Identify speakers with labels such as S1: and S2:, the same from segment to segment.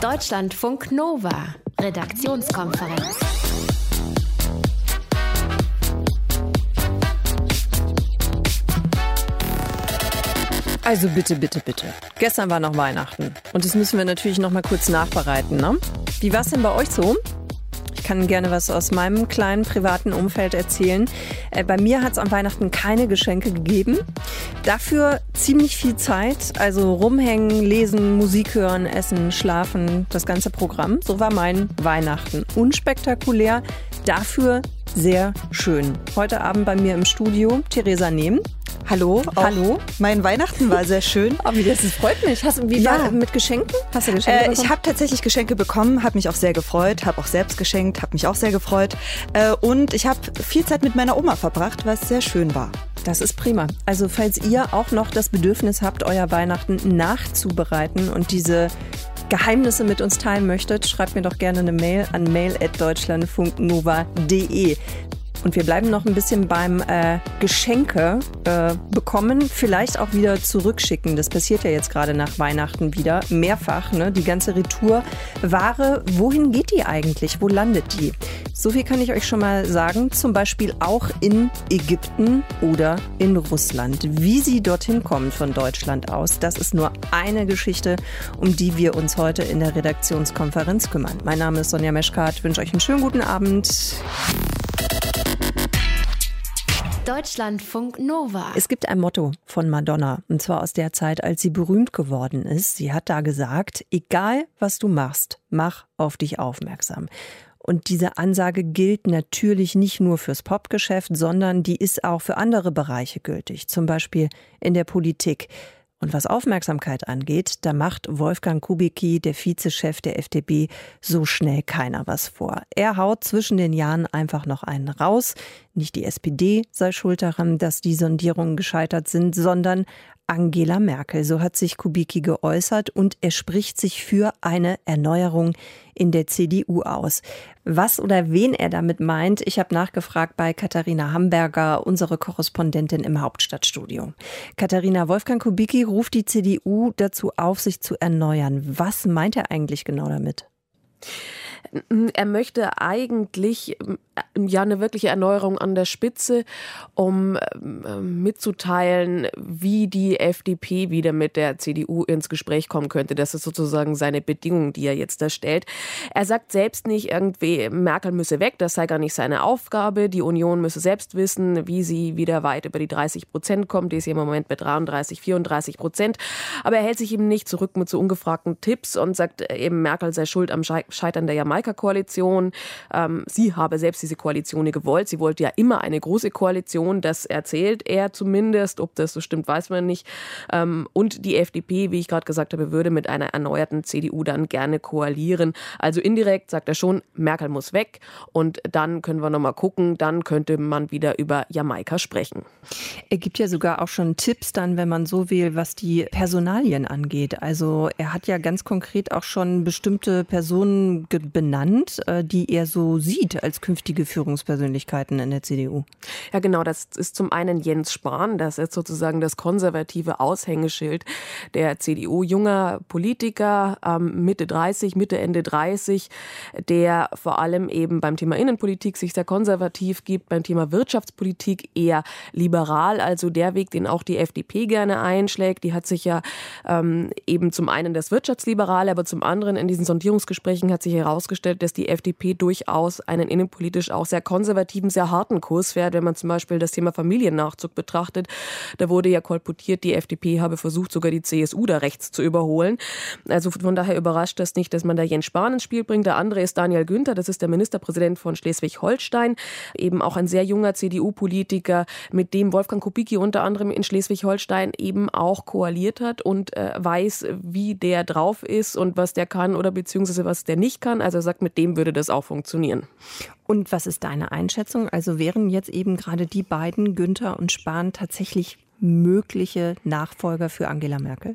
S1: Deutschlandfunk Nova, Redaktionskonferenz.
S2: Also bitte, bitte, bitte. Gestern war noch Weihnachten und das müssen wir natürlich noch mal kurz nachbereiten. Ne? Wie war es denn bei euch so? Ich kann gerne was aus meinem kleinen privaten Umfeld erzählen. Äh, bei mir hat es an Weihnachten keine Geschenke gegeben. Dafür ziemlich viel Zeit. Also rumhängen, lesen, Musik hören, essen, schlafen, das ganze Programm. So war mein Weihnachten. Unspektakulär, dafür sehr schön. Heute Abend bei mir im Studio Theresa Nehm.
S3: Hallo.
S2: Hallo.
S3: Mein Weihnachten war sehr schön.
S2: Oh, wie das, das freut mich. Hast, wie
S3: Ja.
S2: war mit Geschenken? Hast du Geschenke
S3: Äh,
S2: bekommen?
S3: ich habe tatsächlich Geschenke bekommen, habe mich auch sehr gefreut, habe auch selbst geschenkt, habe mich auch sehr gefreut. Äh, und ich habe viel Zeit mit meiner Oma verbracht, was sehr schön war.
S2: Das ist prima. Also falls ihr auch noch das Bedürfnis habt, euer Weihnachten nachzubereiten und diese Geheimnisse mit uns teilen möchtet, schreibt mir doch gerne eine Mail an mail.deutschlandfunknova.de. Und wir bleiben noch ein bisschen beim äh, Geschenke äh, bekommen, vielleicht auch wieder zurückschicken. Das passiert ja jetzt gerade nach Weihnachten wieder, mehrfach. Ne? Die ganze Retourware, wohin geht die eigentlich? Wo landet die? So viel kann ich euch schon mal sagen, zum Beispiel auch in Ägypten oder in Russland. Wie sie dorthin kommen von Deutschland aus, das ist nur eine Geschichte, um die wir uns heute in der Redaktionskonferenz kümmern. Mein Name ist Sonja Meschkat, ich wünsche euch einen schönen guten Abend.
S1: Deutschlandfunk Nova.
S2: Es gibt ein Motto von Madonna, und zwar aus der Zeit, als sie berühmt geworden ist. Sie hat da gesagt, egal was du machst, mach auf dich aufmerksam. Und diese Ansage gilt natürlich nicht nur fürs Popgeschäft, sondern die ist auch für andere Bereiche gültig, zum Beispiel in der Politik. Und was Aufmerksamkeit angeht, da macht Wolfgang Kubicki, der Vizechef der FDP, so schnell keiner was vor. Er haut zwischen den Jahren einfach noch einen raus. Nicht die SPD sei schuld daran, dass die Sondierungen gescheitert sind, sondern Angela Merkel. So hat sich Kubicki geäußert und er spricht sich für eine Erneuerung in der CDU aus. Was oder wen er damit meint, ich habe nachgefragt bei Katharina Hamburger, unsere Korrespondentin im Hauptstadtstudio. Katharina, Wolfgang Kubicki ruft die CDU dazu auf, sich zu erneuern. Was meint er eigentlich genau damit?
S4: Er möchte eigentlich ähm, ja eine wirkliche Erneuerung an der Spitze, um ähm, mitzuteilen, wie die FDP wieder mit der CDU ins Gespräch kommen könnte. Das ist sozusagen seine Bedingung, die er jetzt da stellt. Er sagt selbst nicht irgendwie, Merkel müsse weg, das sei gar nicht seine Aufgabe. Die Union müsse selbst wissen, wie sie wieder weit über die 30 Prozent kommt. Die ist im Moment bei 33, 34 Prozent. Aber er hält sich eben nicht zurück mit so ungefragten Tipps und sagt eben, Merkel sei schuld am Scheitern der Jamaika-Koalition. Ähm, sie habe selbst diese Koalition gewollt. Sie wollte ja immer eine große Koalition. Das erzählt er zumindest. Ob das so stimmt, weiß man nicht. Ähm, und die FDP, wie ich gerade gesagt habe, würde mit einer erneuerten CDU dann gerne koalieren. Also indirekt sagt er schon, Merkel muss weg. Und dann können wir nochmal gucken. Dann könnte man wieder über Jamaika sprechen.
S2: Er gibt ja sogar auch schon Tipps dann, wenn man so will, was die Personalien angeht. Also er hat ja ganz konkret auch schon bestimmte Personen benannt, äh, die er so sieht als künftige Führungspersönlichkeiten in der CDU.
S4: Ja, genau. Das ist zum einen Jens Spahn. Das ist sozusagen das konservative Aushängeschild der CDU. Junger Politiker, ähm, Mitte 30, Mitte, Ende 30, der vor allem eben beim Thema Innenpolitik sich sehr konservativ gibt, beim Thema Wirtschaftspolitik eher liberal. Also der Weg, den auch die FDP gerne einschlägt. Die hat sich ja ähm, eben zum einen das Wirtschaftsliberale, aber zum anderen in diesen Sondierungsgesprächen hat sich herausgestellt, dass die FDP durchaus einen innenpolitisch auch sehr konservativen, sehr harten Kurs fährt. Wenn man zum Beispiel das Thema Familiennachzug betrachtet, da wurde ja kolportiert, die FDP habe versucht, sogar die CSU da rechts zu überholen. Also von daher überrascht das nicht, dass man da Jens Spahn ins Spiel bringt. Der andere ist Daniel Günther, das ist der Ministerpräsident von Schleswig-Holstein, eben auch ein sehr junger CDU-Politiker, mit dem Wolfgang Kubicki unter anderem in Schleswig-Holstein eben auch koaliert hat und äh, weiß, wie der drauf ist und was der kann oder beziehungsweise was der nicht kann. Also er sagt, mit dem würde das auch funktionieren.
S2: Und was ist deine Einschätzung? Also wären jetzt eben gerade die beiden, Günther und Spahn, tatsächlich mögliche Nachfolger für Angela Merkel?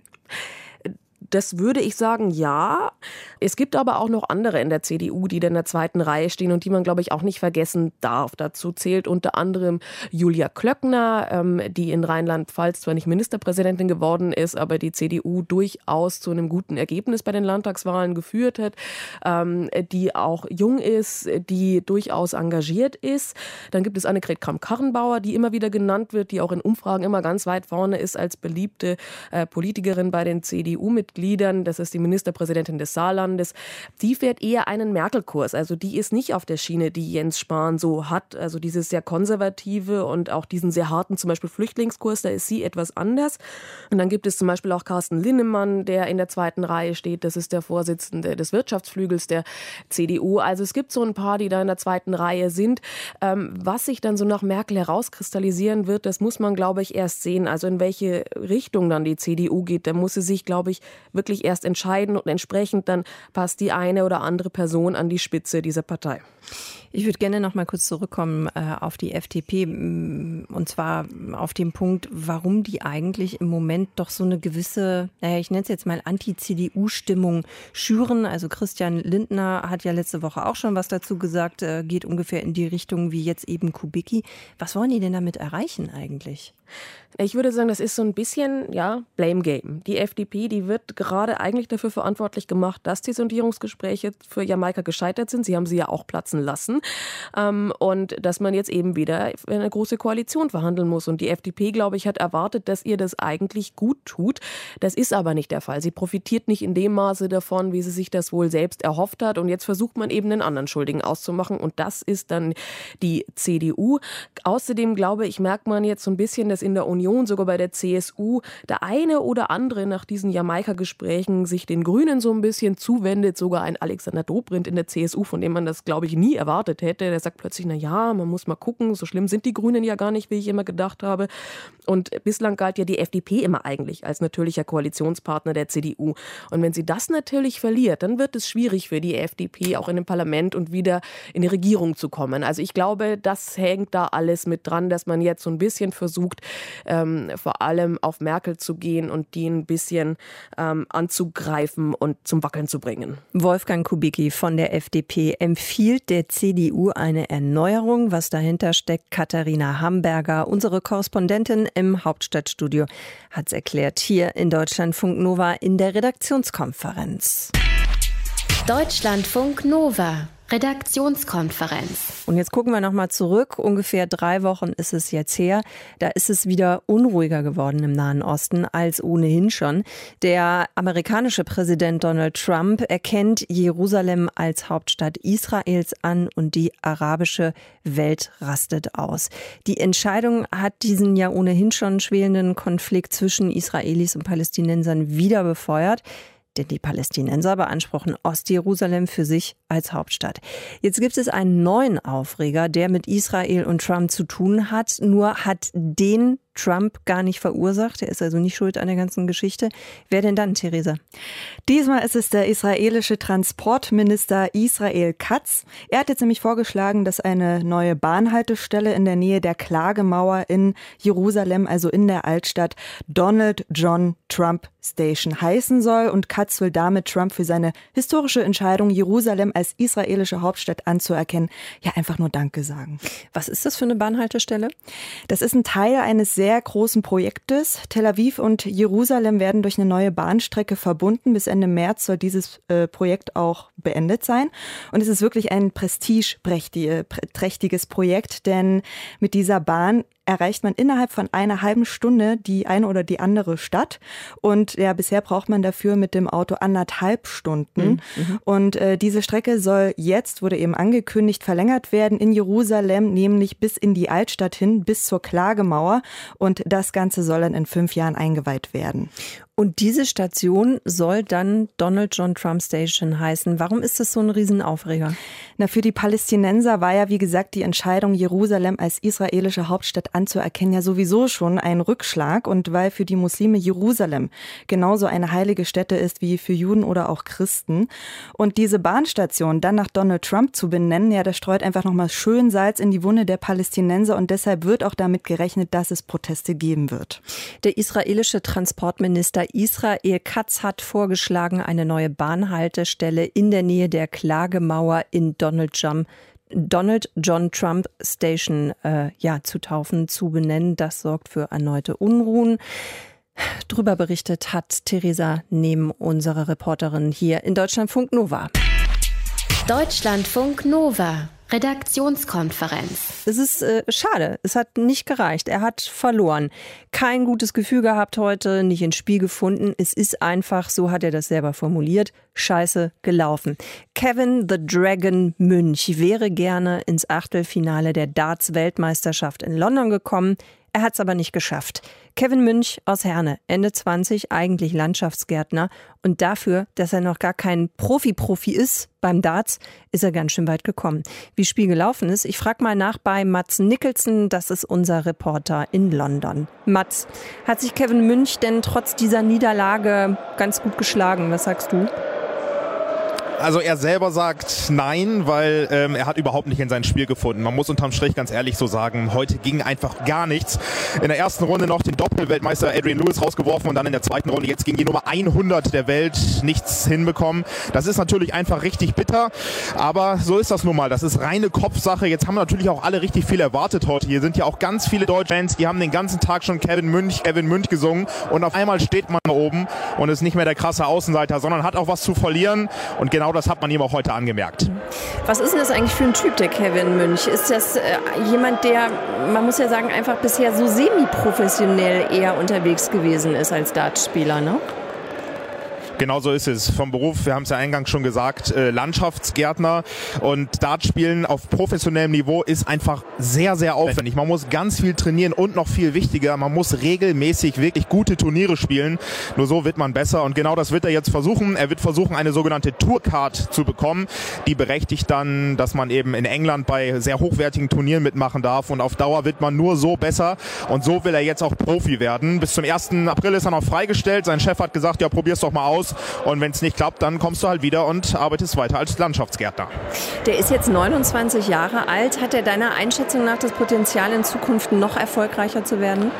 S4: Das würde ich sagen, ja. Es gibt aber auch noch andere in der CDU, die in der zweiten Reihe stehen und die man, glaube ich, auch nicht vergessen darf. Dazu zählt unter anderem Julia Klöckner, ähm, die in Rheinland-Pfalz zwar nicht Ministerpräsidentin geworden ist, aber die CDU durchaus zu einem guten Ergebnis bei den Landtagswahlen geführt hat, ähm, die auch jung ist, die durchaus engagiert ist. Dann gibt es Annegret Kramp-Karrenbauer, die immer wieder genannt wird, die auch in Umfragen immer ganz weit vorne ist als beliebte äh, Politikerin bei den CDU-Mitgliedern. Das ist die Ministerpräsidentin des Saarlandes. Die fährt eher einen Merkel-Kurs. Also die ist nicht auf der Schiene, die Jens Spahn so hat. Also dieses sehr konservative und auch diesen sehr harten, zum Beispiel Flüchtlingskurs, da ist sie etwas anders. Und dann gibt es zum Beispiel auch Carsten Linnemann, der in der zweiten Reihe steht. Das ist der Vorsitzende des Wirtschaftsflügels der CDU. Also es gibt so ein paar, die da in der zweiten Reihe sind. Ähm, was sich dann so nach Merkel herauskristallisieren wird, das muss man, glaube ich, erst sehen. Also in welche Richtung dann die CDU geht, da muss sie sich, glaube ich, wirklich erst entscheiden und entsprechend dann passt die eine oder andere Person an die Spitze dieser Partei.
S2: Ich würde gerne noch mal kurz zurückkommen äh, auf die FDP und zwar auf den Punkt, warum die eigentlich im Moment doch so eine gewisse, naja, ich nenne es jetzt mal Anti-CDU-Stimmung schüren. Also Christian Lindner hat ja letzte Woche auch schon was dazu gesagt, äh, geht ungefähr in die Richtung wie jetzt eben Kubicki. Was wollen die denn damit erreichen eigentlich?
S4: Ich würde sagen, das ist so ein bisschen, ja, Blame Game. Die FDP, die wird gerade eigentlich dafür verantwortlich gemacht, dass die Sondierungsgespräche für Jamaika gescheitert sind. Sie haben sie ja auch platzen lassen. Ähm, und dass man jetzt eben wieder eine große Koalition verhandeln muss. Und die FDP, glaube ich, hat erwartet, dass ihr das eigentlich gut tut. Das ist aber nicht der Fall. Sie profitiert nicht in dem Maße davon, wie sie sich das wohl selbst erhofft hat. Und jetzt versucht man eben einen anderen Schuldigen auszumachen. Und das ist dann die CDU. Außerdem, glaube ich, merkt man jetzt so ein bisschen, dass in der Union, sogar bei der CSU, der eine oder andere nach diesen Jamaika-Gesprächen sich den Grünen so ein bisschen zuwendet. Sogar ein Alexander Dobrindt in der CSU, von dem man das, glaube ich, nie erwartet hätte. Der sagt plötzlich, na ja, man muss mal gucken, so schlimm sind die Grünen ja gar nicht, wie ich immer gedacht habe. Und bislang galt ja die FDP immer eigentlich als natürlicher Koalitionspartner der CDU. Und wenn sie das natürlich verliert, dann wird es schwierig für die FDP auch in dem Parlament und wieder in die Regierung zu kommen. Also ich glaube, das hängt da alles mit dran, dass man jetzt so ein bisschen versucht, ähm, vor allem auf Merkel zu gehen und die ein bisschen ähm, anzugreifen und zum Wackeln zu bringen.
S2: Wolfgang Kubicki von der FDP empfiehlt der CDU eine Erneuerung. Was dahinter steckt, Katharina Hamburger, unsere Korrespondentin im Hauptstadtstudio, hat es erklärt hier in Deutschlandfunk Nova in der Redaktionskonferenz.
S1: Deutschlandfunk Nova. Redaktionskonferenz.
S2: Und jetzt gucken wir noch mal zurück. Ungefähr drei Wochen ist es jetzt her. Da ist es wieder unruhiger geworden im Nahen Osten als ohnehin schon. Der amerikanische Präsident Donald Trump erkennt Jerusalem als Hauptstadt Israels an und die arabische Welt rastet aus. Die Entscheidung hat diesen ja ohnehin schon schwelenden Konflikt zwischen Israelis und Palästinensern wieder befeuert denn die Palästinenser beanspruchen Ostjerusalem für sich als Hauptstadt. Jetzt gibt es einen neuen Aufreger, der mit Israel und Trump zu tun hat, nur hat den Trump gar nicht verursacht. Er ist also nicht schuld an der ganzen Geschichte. Wer denn dann, Theresa?
S3: Diesmal ist es der israelische Transportminister Israel Katz. Er hat jetzt nämlich vorgeschlagen, dass eine neue Bahnhaltestelle in der Nähe der Klagemauer in Jerusalem, also in der Altstadt, Donald John Trump Station heißen soll. Und Katz will damit Trump für seine historische Entscheidung, Jerusalem als israelische Hauptstadt anzuerkennen, ja einfach nur Danke sagen.
S2: Was ist das für eine Bahnhaltestelle?
S3: Das ist ein Teil eines sehr sehr großen Projektes. Tel Aviv und Jerusalem werden durch eine neue Bahnstrecke verbunden. Bis Ende März soll dieses äh, Projekt auch beendet sein. Und es ist wirklich ein prestigeträchtiges Projekt, denn mit dieser Bahn erreicht man innerhalb von einer halben Stunde die eine oder die andere Stadt. Und ja, bisher braucht man dafür mit dem Auto anderthalb Stunden. Mhm. mhm. Und äh, diese Strecke soll jetzt, wurde eben angekündigt, verlängert werden in Jerusalem, nämlich bis in die Altstadt hin, bis zur Klagemauer. Und das Ganze soll dann in fünf Jahren eingeweiht werden.
S2: Und diese Station soll dann Donald John Trump Station heißen. Warum ist das so ein Riesenaufreger?
S3: Na, für die Palästinenser war ja, wie gesagt, die Entscheidung, Jerusalem als israelische Hauptstadt anzuerkennen, ja sowieso schon ein Rückschlag. Und weil für die Muslime Jerusalem genauso eine heilige Stätte ist wie für Juden oder auch Christen. Und diese Bahnstation dann nach Donald Trump zu benennen, ja, das streut einfach nochmal schön Salz in die Wunde der Palästinenser. Und deshalb wird auch damit gerechnet, dass es Proteste geben wird.
S2: Der israelische Transportminister Israel Katz hat vorgeschlagen, eine neue Bahnhaltestelle in der Nähe der Klagemauer in Donald Trump Donald John Trump Station äh, ja, zu taufen, zu benennen. Das sorgt für erneute Unruhen. Drüber berichtet hat Theresa Nehm, unsere Reporterin hier in Deutschlandfunk Nova.
S1: Deutschlandfunk Nova. Redaktionskonferenz.
S2: Es ist äh, schade, es hat nicht gereicht. Er hat verloren. Kein gutes Gefühl gehabt heute, nicht ins Spiel gefunden. Es ist einfach, so hat er das selber formuliert, scheiße gelaufen. Kevin the Dragon Münch wäre gerne ins Achtelfinale der Darts-Weltmeisterschaft in London gekommen. Er hat es aber nicht geschafft. Kevin Münch aus Herne, Ende 20, eigentlich Landschaftsgärtner. Und dafür, dass er noch gar kein Profi-Profi ist beim Darts, ist er ganz schön weit gekommen. Wie Spiel gelaufen ist, ich frage mal nach bei Mats Nicholson, das ist unser Reporter in London. Mats, hat sich Kevin Münch denn trotz dieser Niederlage ganz gut geschlagen? Was sagst du?
S5: Also er selber sagt nein, weil ähm, er hat überhaupt nicht in sein Spiel gefunden. Man muss unterm Strich ganz ehrlich so sagen, heute ging einfach gar nichts. In der ersten Runde noch den Doppelweltmeister Adrian Lewis rausgeworfen und dann in der zweiten Runde jetzt gegen die Nummer 100 der Welt nichts hinbekommen. Das ist natürlich einfach richtig bitter, aber so ist das nun mal. Das ist reine Kopfsache. Jetzt haben natürlich auch alle richtig viel erwartet heute. Hier sind ja auch ganz viele deutsche Fans, die haben den ganzen Tag schon Kevin Münch, Kevin Münch gesungen und auf einmal steht man da oben und ist nicht mehr der krasse Außenseiter, sondern hat auch was zu verlieren und genau das hat man ihm auch heute angemerkt.
S2: Was ist denn das eigentlich für ein Typ, der Kevin Münch? Ist das äh, jemand, der, man muss ja sagen, einfach bisher so semi-professionell eher unterwegs gewesen ist als Dartspieler, ne?
S5: Genau so ist es. Vom Beruf, wir haben es ja eingangs schon gesagt, äh, Landschaftsgärtner und Dartspielen auf professionellem Niveau ist einfach sehr, sehr aufwendig. Man muss ganz viel trainieren und noch viel wichtiger, man muss regelmäßig wirklich gute Turniere spielen. Nur so wird man besser und genau das wird er jetzt versuchen. Er wird versuchen, eine sogenannte Tourcard zu bekommen, die berechtigt dann, dass man eben in England bei sehr hochwertigen Turnieren mitmachen darf und auf Dauer wird man nur so besser und so will er jetzt auch Profi werden. Bis zum 1. April ist er noch freigestellt. Sein Chef hat gesagt, ja, probier's doch mal aus aus. Und wenn es nicht klappt, dann kommst du halt wieder und arbeitest weiter als Landschaftsgärtner.
S2: Der ist jetzt 29 Jahre alt. Hat er deiner Einschätzung nach das Potenzial, in Zukunft noch erfolgreicher zu werden?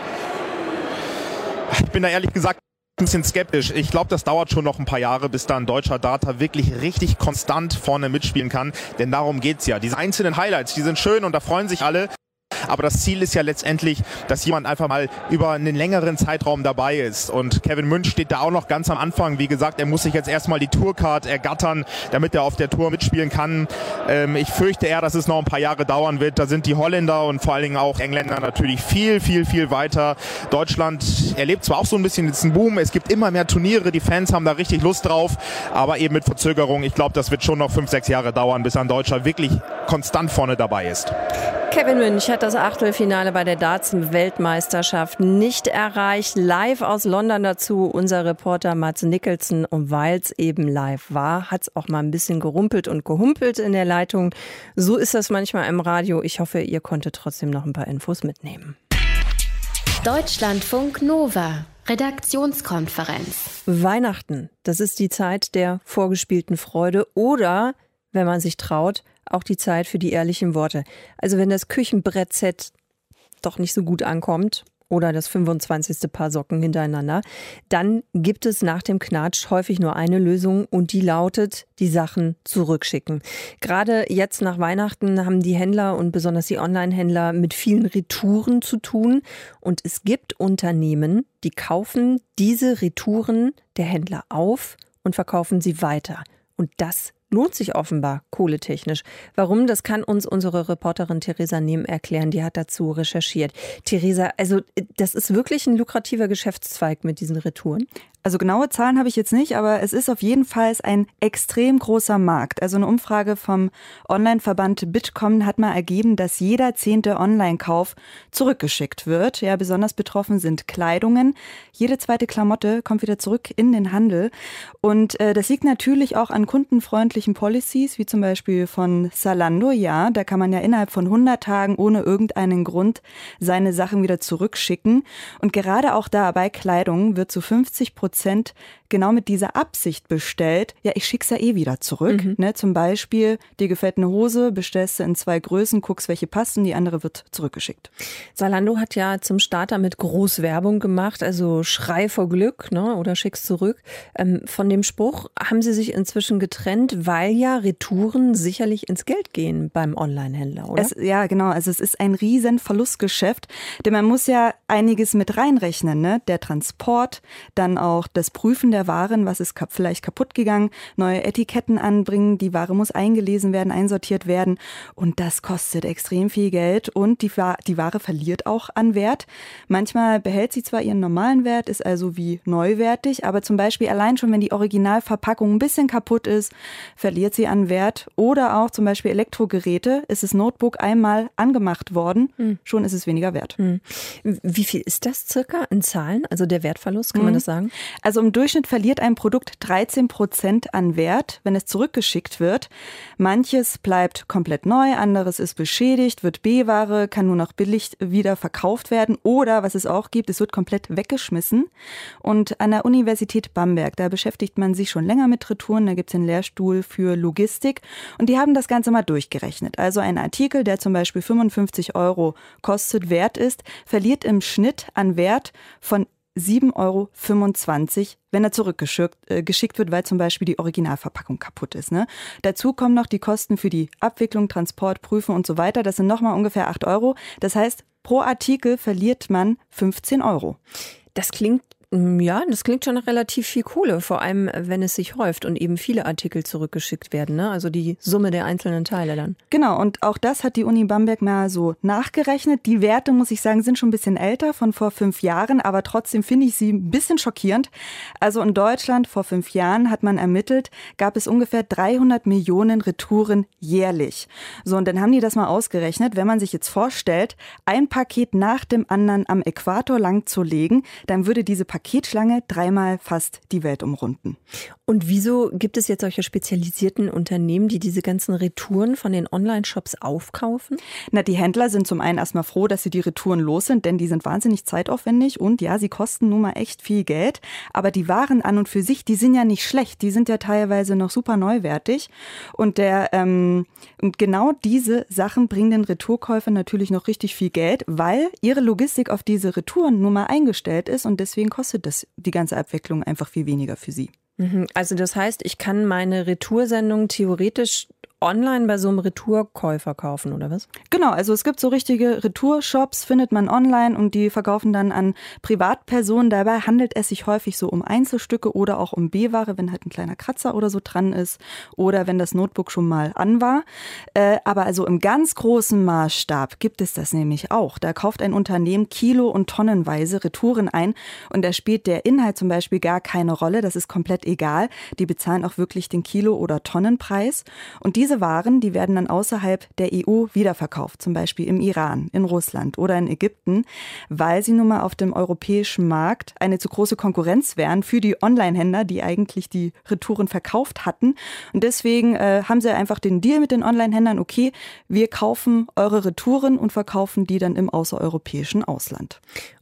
S5: Ich bin da ehrlich gesagt ein bisschen skeptisch. Ich glaube, das dauert schon noch ein paar Jahre, bis da ein deutscher Data wirklich richtig konstant vorne mitspielen kann. Denn darum geht es ja. Diese einzelnen Highlights, die sind schön und da freuen sich alle. Aber das Ziel ist ja letztendlich, dass jemand einfach mal über einen längeren Zeitraum dabei ist. Und Kevin Münch steht da auch noch ganz am Anfang. Wie gesagt, er muss sich jetzt erstmal die Tourcard ergattern, damit er auf der Tour mitspielen kann. Ähm, ich fürchte eher, dass es noch ein paar Jahre dauern wird. Da sind die Holländer und vor allen Dingen auch Engländer natürlich viel, viel, viel weiter. Deutschland erlebt zwar auch so ein bisschen jetzt einen Boom. Es gibt immer mehr Turniere. Die Fans haben da richtig Lust drauf. Aber eben mit Verzögerung. Ich glaube, das wird schon noch fünf, sechs Jahre dauern, bis ein Deutscher wirklich konstant vorne dabei ist.
S2: Kevin Münch hat das Achtelfinale bei der Darts-Weltmeisterschaft nicht erreicht. Live aus London dazu unser Reporter Mats Nicholson. Und weil es eben live war, hat es auch mal ein bisschen gerumpelt und gehumpelt in der Leitung. So ist das manchmal im Radio. Ich hoffe, ihr konntet trotzdem noch ein paar Infos mitnehmen.
S1: Deutschlandfunk Nova. Redaktionskonferenz.
S2: Weihnachten, das ist die Zeit der vorgespielten Freude oder, wenn man sich traut, auch die Zeit für die ehrlichen Worte. Also wenn das Küchenbrett-Set doch nicht so gut ankommt oder das 25. Paar Socken hintereinander, dann gibt es nach dem Knatsch häufig nur eine Lösung und die lautet, die Sachen zurückschicken. Gerade jetzt nach Weihnachten haben die Händler und besonders die Online-Händler mit vielen Retouren zu tun und es gibt Unternehmen, die kaufen diese Retouren der Händler auf und verkaufen sie weiter. Und das lohnt sich offenbar kohletechnisch. Warum, das kann uns unsere Reporterin Theresa Nehm erklären. Die hat dazu recherchiert. Theresa, also das ist wirklich ein lukrativer Geschäftszweig mit diesen Retouren?
S3: Also genaue Zahlen habe ich jetzt nicht, aber es ist auf jeden Fall ein extrem großer Markt. Also eine Umfrage vom Online-Verband Bitkom hat mal ergeben, dass jeder zehnte Online-Kauf zurückgeschickt wird. Ja, besonders betroffen sind Kleidungen. Jede zweite Klamotte kommt wieder zurück in den Handel. Und äh, das liegt natürlich auch an kundenfreundlichen Policies, wie zum Beispiel von Salando. Ja, da kann man ja innerhalb von 100 Tagen ohne irgendeinen Grund seine Sachen wieder zurückschicken. Und gerade auch da bei Kleidung wird zu 50 Prozent Prozent genau mit dieser Absicht bestellt, ja, ich schick's ja eh wieder zurück. Mhm. Ne, zum Beispiel, dir gefällt eine Hose, bestellst du in zwei Größen, guckst, welche passt und die andere wird zurückgeschickt.
S2: Salando hat ja zum Start damit groß Werbung gemacht, also Schrei vor Glück ne, oder schick's zurück. Ähm, von dem Spruch haben sie sich inzwischen getrennt, weil ja Retouren sicherlich ins Geld gehen beim Online-Händler, oder?
S3: Es, ja, genau. Also es ist ein riesen Verlustgeschäft, denn man muss ja einiges mit reinrechnen. Ne? Der Transport, dann auch das Prüfen der Waren, was ist vielleicht kaputt gegangen, neue Etiketten anbringen, die Ware muss eingelesen werden, einsortiert werden und das kostet extrem viel Geld und die, die Ware verliert auch an Wert. Manchmal behält sie zwar ihren normalen Wert, ist also wie neuwertig, aber zum Beispiel allein schon, wenn die Originalverpackung ein bisschen kaputt ist, verliert sie an Wert oder auch zum Beispiel Elektrogeräte, ist das Notebook einmal angemacht worden, hm. schon ist es weniger wert. Hm.
S2: Wie viel ist das circa in Zahlen, also der Wertverlust, kann hm. man das sagen?
S3: Also im Durchschnitt verliert ein Produkt 13 Prozent an Wert, wenn es zurückgeschickt wird. Manches bleibt komplett neu, anderes ist beschädigt, wird B-Ware, kann nur noch billig wieder verkauft werden oder, was es auch gibt, es wird komplett weggeschmissen. Und an der Universität Bamberg, da beschäftigt man sich schon länger mit Retouren, da gibt es einen Lehrstuhl für Logistik und die haben das Ganze mal durchgerechnet. Also ein Artikel, der zum Beispiel 55 Euro kostet, wert ist, verliert im Schnitt an Wert von 7,25 Euro, wenn er zurückgeschickt äh, wird, weil zum Beispiel die Originalverpackung kaputt ist. Ne? Dazu kommen noch die Kosten für die Abwicklung, Transport, Prüfen und so weiter. Das sind nochmal ungefähr 8 Euro. Das heißt, pro Artikel verliert man 15 Euro.
S2: Das klingt ja, das klingt schon nach relativ viel Kohle, vor allem wenn es sich häuft und eben viele Artikel zurückgeschickt werden, ne? also die Summe der einzelnen Teile dann.
S3: Genau, und auch das hat die Uni Bamberg mal so nachgerechnet. Die Werte, muss ich sagen, sind schon ein bisschen älter, von vor fünf Jahren, aber trotzdem finde ich sie ein bisschen schockierend. Also in Deutschland vor fünf Jahren hat man ermittelt, gab es ungefähr 300 Millionen Retouren jährlich. So, und dann haben die das mal ausgerechnet, wenn man sich jetzt vorstellt, ein Paket nach dem anderen am Äquator lang zu legen, dann würde diese Paketschlange dreimal fast die Welt umrunden.
S2: Und wieso gibt es jetzt solche spezialisierten Unternehmen, die diese ganzen Retouren von den Online-Shops aufkaufen?
S3: Na, die Händler sind zum einen erstmal froh, dass sie die Retouren los sind, denn die sind wahnsinnig zeitaufwendig und ja, sie kosten nun mal echt viel Geld. Aber die Waren an und für sich, die sind ja nicht schlecht. Die sind ja teilweise noch super neuwertig. Und der, ähm, und genau diese Sachen bringen den Retourkäufern natürlich noch richtig viel Geld, weil ihre Logistik auf diese Retouren nun mal eingestellt ist und deswegen kostet kostet das die ganze Abwicklung einfach viel weniger für sie.
S2: Mhm. Also das heißt, ich kann meine Retoursendung theoretisch online bei so einem Retourkäufer kaufen, oder was?
S3: Genau, also es gibt so richtige Retourshops, findet man online und die verkaufen dann an Privatpersonen. Dabei handelt es sich häufig so um Einzelstücke oder auch um B-Ware, wenn halt ein kleiner Kratzer oder so dran ist oder wenn das Notebook schon mal an war. Äh, aber also im ganz großen Maßstab gibt es das nämlich auch. Da kauft ein Unternehmen Kilo- und Tonnenweise Retouren ein und da spielt der Inhalt zum Beispiel gar keine Rolle. Das ist komplett egal. Die bezahlen auch wirklich den Kilo- oder Tonnenpreis. Und diese Waren, die werden dann außerhalb der EU wiederverkauft, zum Beispiel im Iran, in Russland oder in Ägypten, weil sie nun mal auf dem europäischen Markt eine zu große Konkurrenz wären für die Online-Händler, die eigentlich die Retouren verkauft hatten. Und deswegen äh, haben sie einfach den Deal mit den Online-Händlern, okay, wir kaufen eure Retouren und verkaufen die dann im außereuropäischen Ausland.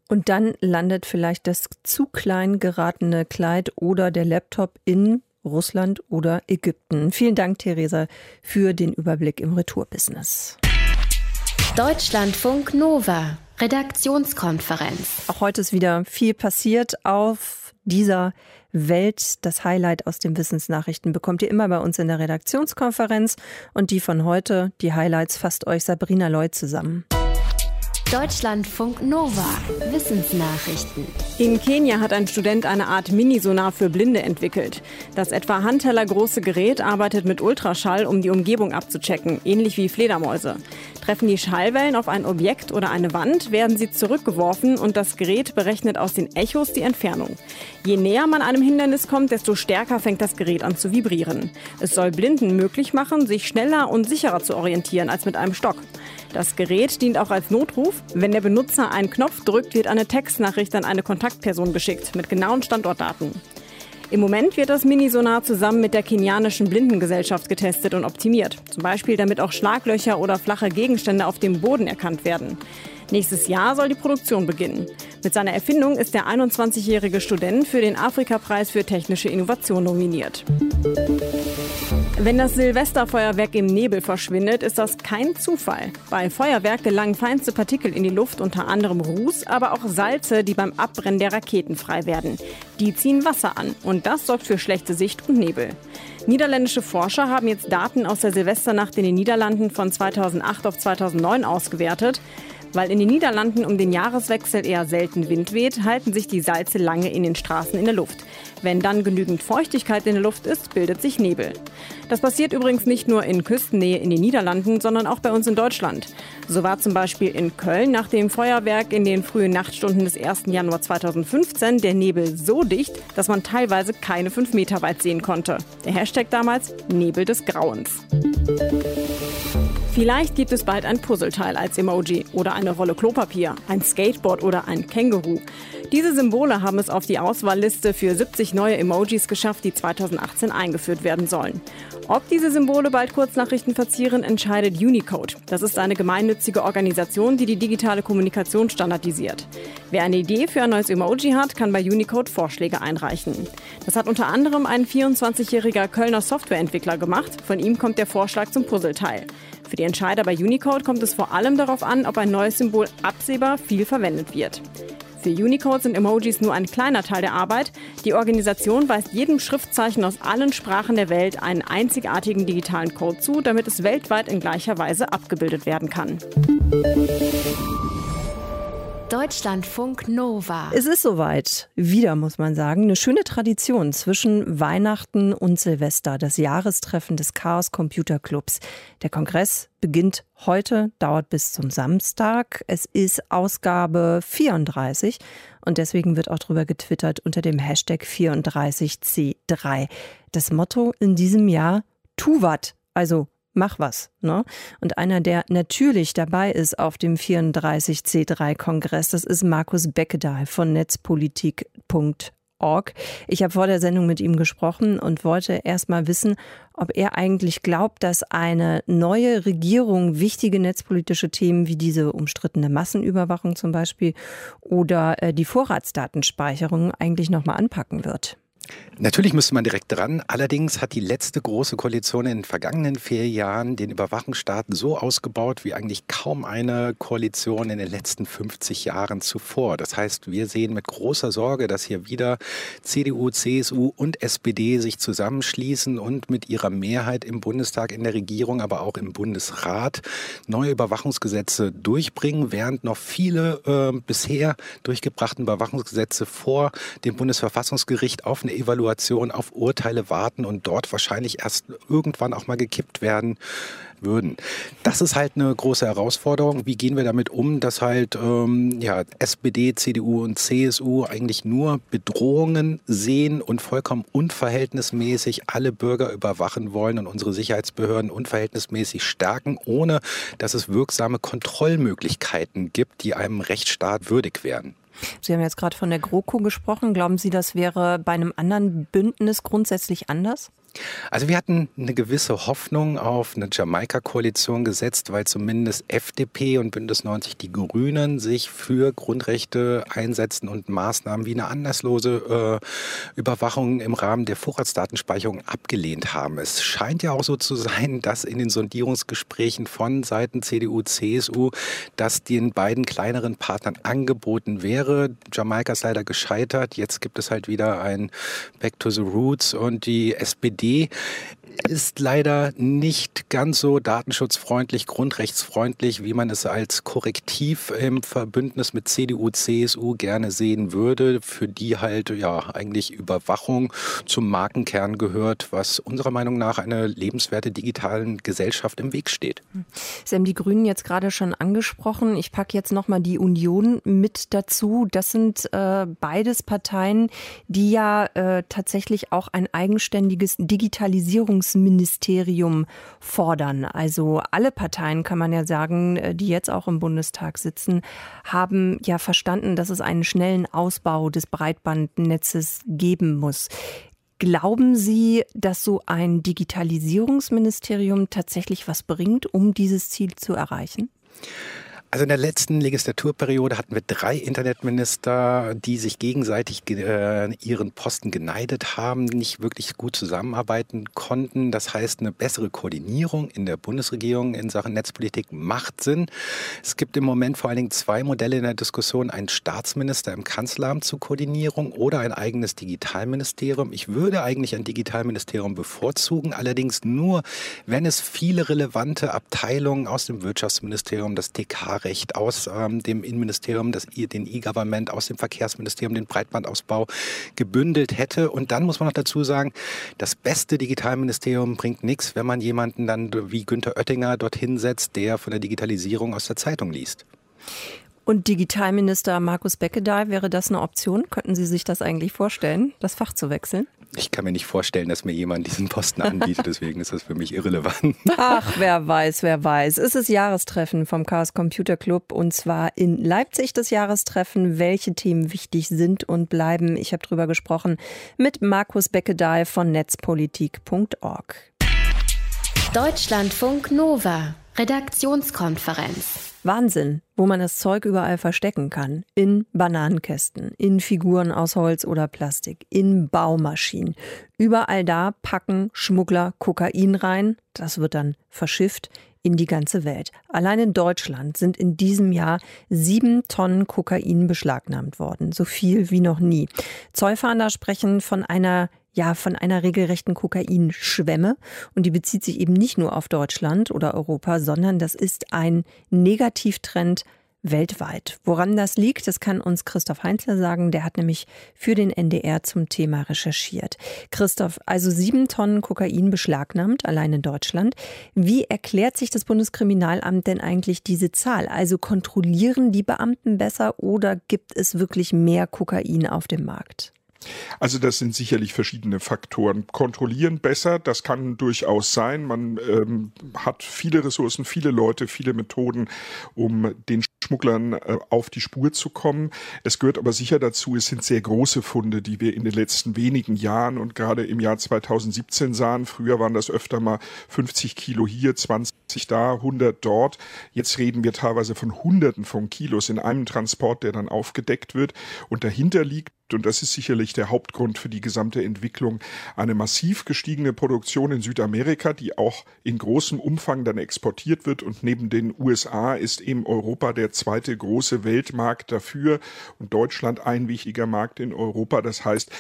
S2: Und dann landet vielleicht das zu klein geratene Kleid oder der Laptop in Russland oder Ägypten. Vielen Dank, Theresa, für den Überblick im Retourbusiness.
S1: Deutschlandfunk Nova, Redaktionskonferenz.
S2: Auch heute ist wieder viel passiert auf dieser Welt. Das Highlight aus den Wissensnachrichten bekommt ihr immer bei uns in der Redaktionskonferenz. Und die von heute, die Highlights, fasst euch Sabrina Lloyd zusammen.
S1: Deutschlandfunk Nova. Wissensnachrichten.
S6: In Kenia hat ein Student eine Art Minisonar für Blinde entwickelt. Das etwa handtellergroße Gerät arbeitet mit Ultraschall, um die Umgebung abzuchecken, ähnlich wie Fledermäuse. Treffen die Schallwellen auf ein Objekt oder eine Wand, werden sie zurückgeworfen und das Gerät berechnet aus den Echos die Entfernung. Je näher man einem Hindernis kommt, desto stärker fängt das Gerät an zu vibrieren. Es soll Blinden möglich machen, sich schneller und sicherer zu orientieren als mit einem Stock. Das Gerät dient auch als Notruf. Wenn der Benutzer einen Knopf drückt, wird eine Textnachricht an eine Kontaktperson geschickt mit genauen Standortdaten. Im Moment wird das Minisonar zusammen mit der kenianischen Blindengesellschaft getestet und optimiert. Zum Beispiel damit auch Schlaglöcher oder flache Gegenstände auf dem Boden erkannt werden. Nächstes Jahr soll die Produktion beginnen. Mit seiner Erfindung ist der 21-jährige Student für den Afrika-Preis für technische Innovation nominiert. Wenn das Silvesterfeuerwerk im Nebel verschwindet, ist das kein Zufall. Bei Feuerwerk gelangen feinste Partikel in die Luft, unter anderem Ruß, aber auch Salze, die beim Abbrennen der Raketen frei werden. Die ziehen Wasser an und das sorgt für schlechte Sicht und Nebel. Niederländische Forscher haben jetzt Daten aus der Silvesternacht in den Niederlanden von 2008 auf 2009 ausgewertet. Weil in den Niederlanden um den Jahreswechsel eher selten Wind weht, halten sich die Salze lange in den Straßen in der Luft. Wenn dann genügend Feuchtigkeit in der Luft ist, bildet sich Nebel. Das passiert übrigens nicht nur in Küstennähe in den Niederlanden, sondern auch bei uns in Deutschland. So war zum Beispiel in Köln nach dem Feuerwerk in den frühen Nachtstunden des 1. Januar 2015 der Nebel so dicht, dass man teilweise keine fünf Meter weit sehen konnte. Der Hashtag damals Nebel des Grauens. Vielleicht gibt es bald ein Puzzleteil als Emoji oder eine Rolle Klopapier, ein Skateboard oder ein Känguru. Diese Symbole haben es auf die Auswahlliste für 70 neue Emojis geschafft, die 2018 eingeführt werden sollen. Ob diese Symbole bald Kurznachrichten verzieren, entscheidet Unicode. Das ist eine gemeinnützige Organisation, die die digitale Kommunikation standardisiert. Wer eine Idee für ein neues Emoji hat, kann bei Unicode Vorschläge einreichen. Das hat unter anderem ein 24-jähriger Kölner Softwareentwickler gemacht. Von ihm kommt der Vorschlag zum Puzzleteil. Für die Entscheider bei Unicode kommt es vor allem darauf an, ob ein neues Symbol absehbar viel verwendet wird. Für Unicode sind Emojis nur ein kleiner Teil der Arbeit. Die Organisation weist jedem Schriftzeichen aus allen Sprachen der Welt einen einzigartigen digitalen Code zu, damit es weltweit in gleicher Weise abgebildet werden kann.
S1: Deutschlandfunk Nova.
S2: Es ist soweit. Wieder, muss man sagen. Eine schöne Tradition zwischen Weihnachten und Silvester. Das Jahrestreffen des Chaos Computer Clubs. Der Kongress beginnt heute, dauert bis zum Samstag. Es ist Ausgabe 34 und deswegen wird auch drüber getwittert unter dem Hashtag 34C3. Das Motto in diesem Jahr, tu wat, also mach was. Ne? Und einer, der natürlich dabei ist auf dem 34C3-Kongress, das ist Markus Beckedahl von netzpolitik.org. Ich habe vor der Sendung mit ihm gesprochen und wollte erst mal wissen, ob er eigentlich glaubt, dass eine neue Regierung wichtige netzpolitische Themen wie diese umstrittene Massenüberwachung zum Beispiel oder äh, die Vorratsdatenspeicherung eigentlich nochmal anpacken wird.
S7: Natürlich müsste man direkt dran. Allerdings hat die letzte große Koalition in den vergangenen vier Jahren den Überwachungsstaat so ausgebaut wie eigentlich kaum eine Koalition in den letzten 50 Jahren zuvor. Das heißt, wir sehen mit großer Sorge, dass hier wieder CDU, CSU und SPD sich zusammenschließen und mit ihrer Mehrheit im Bundestag, in der Regierung, aber auch im Bundesrat neue Überwachungsgesetze durchbringen, während noch viele äh, bisher durchgebrachten Überwachungsgesetze vor dem Bundesverfassungsgericht auf eine Evaluation, auf Urteile warten und dort wahrscheinlich erst irgendwann auch mal gekippt werden würden. Das ist halt eine große Herausforderung. Wie gehen wir damit um, dass halt ähm, ja, SPD, CDU und CSU eigentlich nur Bedrohungen sehen und vollkommen unverhältnismäßig alle Bürger überwachen wollen und unsere Sicherheitsbehörden unverhältnismäßig stärken, ohne dass es wirksame Kontrollmöglichkeiten gibt, die einem Rechtsstaat würdig wären.
S2: Sie haben jetzt gerade von der GroKo gesprochen. Glauben Sie, das wäre bei einem anderen Bündnis grundsätzlich anders?
S7: Also wir hatten eine gewisse Hoffnung auf eine Jamaika-Koalition gesetzt, weil zumindest FDP und Bündnis 90 Die Grünen sich für Grundrechte einsetzen und Maßnahmen wie eine anlasslose äh, Überwachung im Rahmen der Vorratsdatenspeicherung abgelehnt haben. Es scheint ja auch so zu sein, dass in den Sondierungsgesprächen von Seiten CDU, CSU, dass den beiden kleineren Partnern angeboten wäre. Jamaika ist leider gescheitert. Jetzt gibt es halt wieder ein Back to the Roots und die SPD Idee ist leider nicht ganz so datenschutzfreundlich, grundrechtsfreundlich, wie man es als Korrektiv im Verbündnis mit CDU, CSU gerne sehen würde, für die halt ja eigentlich Überwachung zum Markenkern gehört, was unserer Meinung nach einer lebenswerte digitalen Gesellschaft im Weg steht.
S2: Sie haben die Grünen jetzt gerade schon angesprochen. Ich packe jetzt nochmal die Union mit dazu. Das sind äh, beides Parteien, die ja äh, tatsächlich auch ein eigenständiges Digitalisierungsministerium fordern. Also alle Parteien, kann man ja sagen, äh, die jetzt auch im Bundestag sitzen, haben ja verstanden, dass es einen schnellen Ausbau des Breitbandnetzes geben muss. Glauben Sie, dass so ein Digitalisierungsministerium tatsächlich was bringt, um dieses Ziel zu erreichen?
S7: Also in der letzten Legislaturperiode hatten wir drei Internetminister, die sich gegenseitig äh, ihren Posten geneidet haben, nicht wirklich gut zusammenarbeiten konnten. Das heißt, eine bessere Koordinierung in der Bundesregierung in Sachen Netzpolitik macht Sinn. Es gibt im Moment vor allen Dingen zwei Modelle in der Diskussion, einen Staatsminister im Kanzleramt zur Koordinierung oder ein eigenes Digitalministerium. Ich würde eigentlich ein Digitalministerium bevorzugen, allerdings nur, wenn es viele relevante Abteilungen aus dem Wirtschaftsministerium, das TK Recht aus ähm, dem Innenministerium, das, den E-Government, aus dem Verkehrsministerium, den Breitbandausbau gebündelt hätte. Und dann muss man noch dazu sagen, das beste Digitalministerium bringt nichts, wenn man jemanden dann wie Günther Oettinger dorthin setzt, der von der Digitalisierung aus der Zeitung liest.
S2: Und Digitalminister Markus Beckedahl, wäre das eine Option? Könnten Sie sich das eigentlich vorstellen, das Fach zu wechseln?
S7: Ich kann mir nicht vorstellen, dass mir jemand diesen Posten anbietet, deswegen ist das für mich irrelevant.
S2: Ach, wer weiß, wer weiß. Es ist Jahrestreffen vom Chaos Computer Club und zwar in Leipzig das Jahrestreffen. Welche Themen wichtig sind und bleiben? Ich habe drüber gesprochen mit Markus Beckedahl von netzpolitik.org.
S1: Deutschlandfunk Nova, Redaktionskonferenz.
S2: Wahnsinn, wo man das Zeug überall verstecken kann. In Bananenkästen, in Figuren aus Holz oder Plastik, in Baumaschinen. Überall da packen Schmuggler Kokain rein. Das wird dann verschifft in die ganze Welt. Allein in Deutschland sind in diesem Jahr sieben Tonnen Kokain beschlagnahmt worden. So viel wie noch nie. Zollfahnder sprechen von einer ja von einer regelrechten Kokainschwemme. Und die bezieht sich eben nicht nur auf Deutschland oder Europa, sondern das ist ein Negativtrend weltweit. Woran das liegt, das kann uns Christoph Heinzler sagen. Der hat nämlich für den NDR zum Thema recherchiert. Christoph, also sieben Tonnen Kokain beschlagnahmt, allein in Deutschland. Wie erklärt sich das Bundeskriminalamt denn eigentlich diese Zahl? Also kontrollieren die Beamten besser oder gibt es wirklich mehr Kokain auf dem Markt?
S8: Also das sind sicherlich verschiedene Faktoren. Kontrollieren besser, das kann durchaus sein. Man ähm, hat viele Ressourcen, viele Leute, viele Methoden, um den Schmugglern äh, auf die Spur zu kommen. Es gehört aber sicher dazu, es sind sehr große Funde, die wir in den letzten wenigen Jahren und gerade im Jahr 2017 sahen. Früher waren das öfter mal 50 Kilo hier, 20 da, 100 dort. Jetzt reden wir teilweise von Hunderten von Kilos in einem Transport, der dann aufgedeckt wird. Und dahinter liegt und das ist sicherlich der Hauptgrund für die gesamte Entwicklung, eine massiv gestiegene Produktion in Südamerika, die auch in großem Umfang dann exportiert wird. Und neben den USA ist eben Europa der zweite große Weltmarkt dafür und Deutschland ein wichtiger Markt in Europa. Das heißt,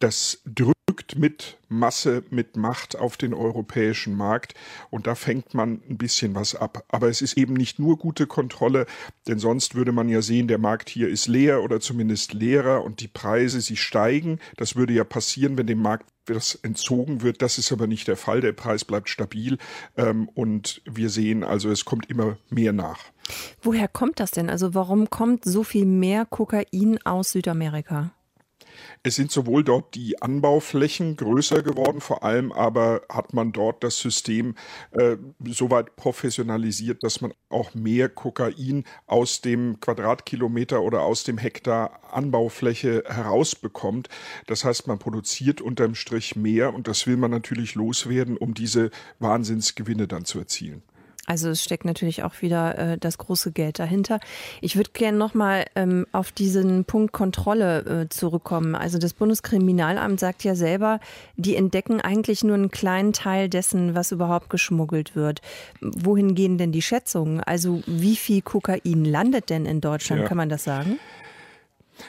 S8: das drückt mit Masse, mit Macht auf den europäischen Markt und da fängt man ein bisschen was ab. Aber es ist eben nicht nur gute Kontrolle, denn sonst würde man ja sehen, der Markt hier ist leer oder zumindest leerer und die Preise, sie steigen. Das würde ja passieren, wenn dem Markt das entzogen wird. Das ist aber nicht der Fall. Der Preis bleibt stabil ähm, und wir sehen also, es kommt immer mehr nach.
S2: Woher kommt das denn? Also warum kommt so viel mehr Kokain aus Südamerika?
S8: Es sind sowohl dort die Anbauflächen größer geworden, vor allem aber hat man dort das System äh, soweit professionalisiert, dass man auch mehr Kokain aus dem Quadratkilometer oder aus dem Hektar Anbaufläche herausbekommt. Das heißt, man produziert unterm Strich mehr und das will man natürlich loswerden, um diese Wahnsinnsgewinne dann zu erzielen.
S2: Also es steckt natürlich auch wieder äh, das große Geld dahinter. Ich würde gerne nochmal ähm, auf diesen Punkt Kontrolle äh, zurückkommen. Also das Bundeskriminalamt sagt ja selber, die entdecken eigentlich nur einen kleinen Teil dessen, was überhaupt geschmuggelt wird. Wohin gehen denn die Schätzungen? Also wie viel Kokain landet denn in Deutschland? Ja. Kann man das sagen?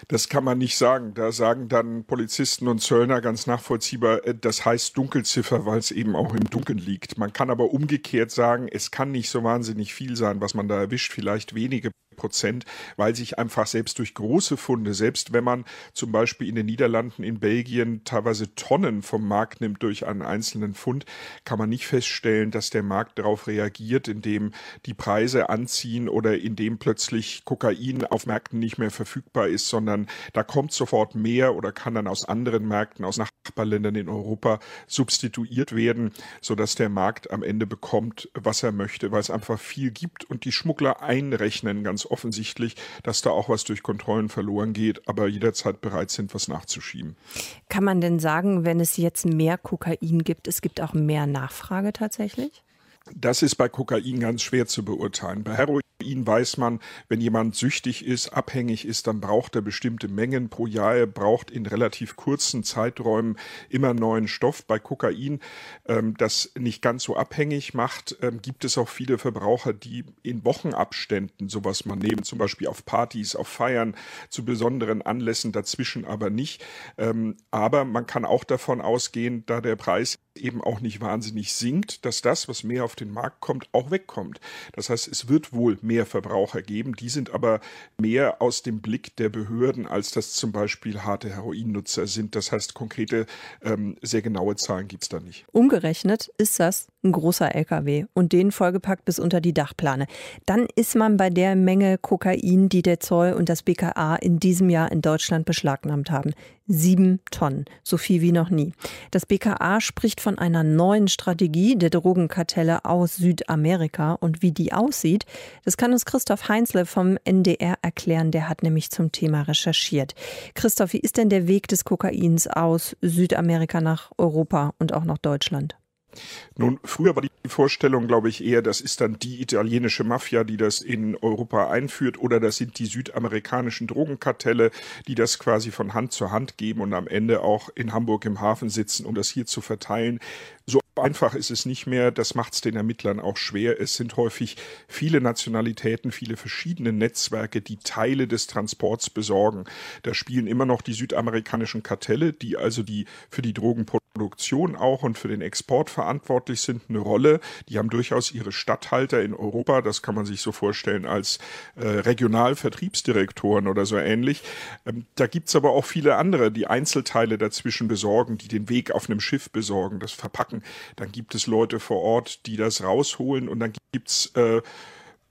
S8: Das kann man nicht sagen. Da sagen dann Polizisten und Zöllner ganz nachvollziehbar, äh, das heißt Dunkelziffer, weil es eben auch im Dunkeln liegt. Man kann aber umgekehrt sagen, es kann nicht so wahnsinnig viel sein, was man da erwischt, vielleicht wenige Prozent, weil sich einfach selbst durch große Funde, selbst wenn man zum Beispiel in den Niederlanden, in Belgien teilweise Tonnen vom Markt nimmt durch einen einzelnen Fund, kann man nicht feststellen, dass der Markt darauf reagiert, indem die Preise anziehen oder indem plötzlich Kokain auf Märkten nicht mehr verfügbar ist, sondern da kommt sofort mehr oder kann dann aus anderen Märkten, aus Nachbarländern in Europa substituiert werden, sodass der Markt am Ende bekommt, was er möchte, weil es einfach viel gibt und die Schmuggler einrechnen ganz offensichtlich, dass da auch was durch Kontrollen verloren geht, aber jederzeit bereit sind, was nachzuschieben.
S2: Kann man denn sagen, wenn es jetzt mehr Kokain gibt, es gibt auch mehr Nachfrage tatsächlich?
S8: Das ist bei Kokain ganz schwer zu beurteilen. Bei Heroin weiß man, wenn jemand süchtig ist, abhängig ist, dann braucht er bestimmte Mengen pro Jahr. Er braucht in relativ kurzen Zeiträumen immer neuen Stoff. Bei Kokain, ähm, das nicht ganz so abhängig macht, ähm, gibt es auch viele Verbraucher, die in Wochenabständen sowas mal nehmen, zum Beispiel auf Partys, auf Feiern, zu besonderen Anlässen dazwischen aber nicht. Ähm, aber man kann auch davon ausgehen, da der Preis eben auch nicht wahnsinnig sinkt, dass das, was mehr auf den Markt kommt, auch wegkommt. Das heißt, es wird wohl mehr Verbraucher geben, die sind aber mehr aus dem Blick der Behörden, als das zum Beispiel harte Heroinnutzer sind. Das heißt, konkrete, ähm, sehr genaue Zahlen gibt es da nicht.
S2: Umgerechnet ist das ein großer LKW und den vollgepackt bis unter die Dachplane. Dann ist man bei der Menge Kokain, die der Zoll und das BKA in diesem Jahr in Deutschland beschlagnahmt haben. Sieben Tonnen, so viel wie noch nie. Das BKA spricht von einer neuen Strategie der Drogenkartelle aus Südamerika und wie die aussieht, das kann uns Christoph Heinzle vom NDR erklären. Der hat nämlich zum Thema recherchiert. Christoph, wie ist denn der Weg des Kokains aus Südamerika nach Europa und auch nach Deutschland?
S8: Nun, früher war die Vorstellung, glaube ich, eher, das ist dann die italienische Mafia, die das in Europa einführt, oder das sind die südamerikanischen Drogenkartelle, die das quasi von Hand zu Hand geben und am Ende auch in Hamburg im Hafen sitzen, um das hier zu verteilen. So einfach ist es nicht mehr. Das macht es den Ermittlern auch schwer. Es sind häufig viele Nationalitäten, viele verschiedene Netzwerke, die Teile des Transports besorgen. Da spielen immer noch die südamerikanischen Kartelle, die also die für die Drogenproduktion auch und für den Export verantwortlich sind, eine Rolle. Die haben durchaus ihre Statthalter in Europa. Das kann man sich so vorstellen als äh, Regionalvertriebsdirektoren oder so ähnlich. Ähm, da es aber auch viele andere, die Einzelteile dazwischen besorgen, die den Weg auf einem Schiff besorgen, das Verpacken dann gibt es Leute vor Ort, die das rausholen und dann gibt's äh,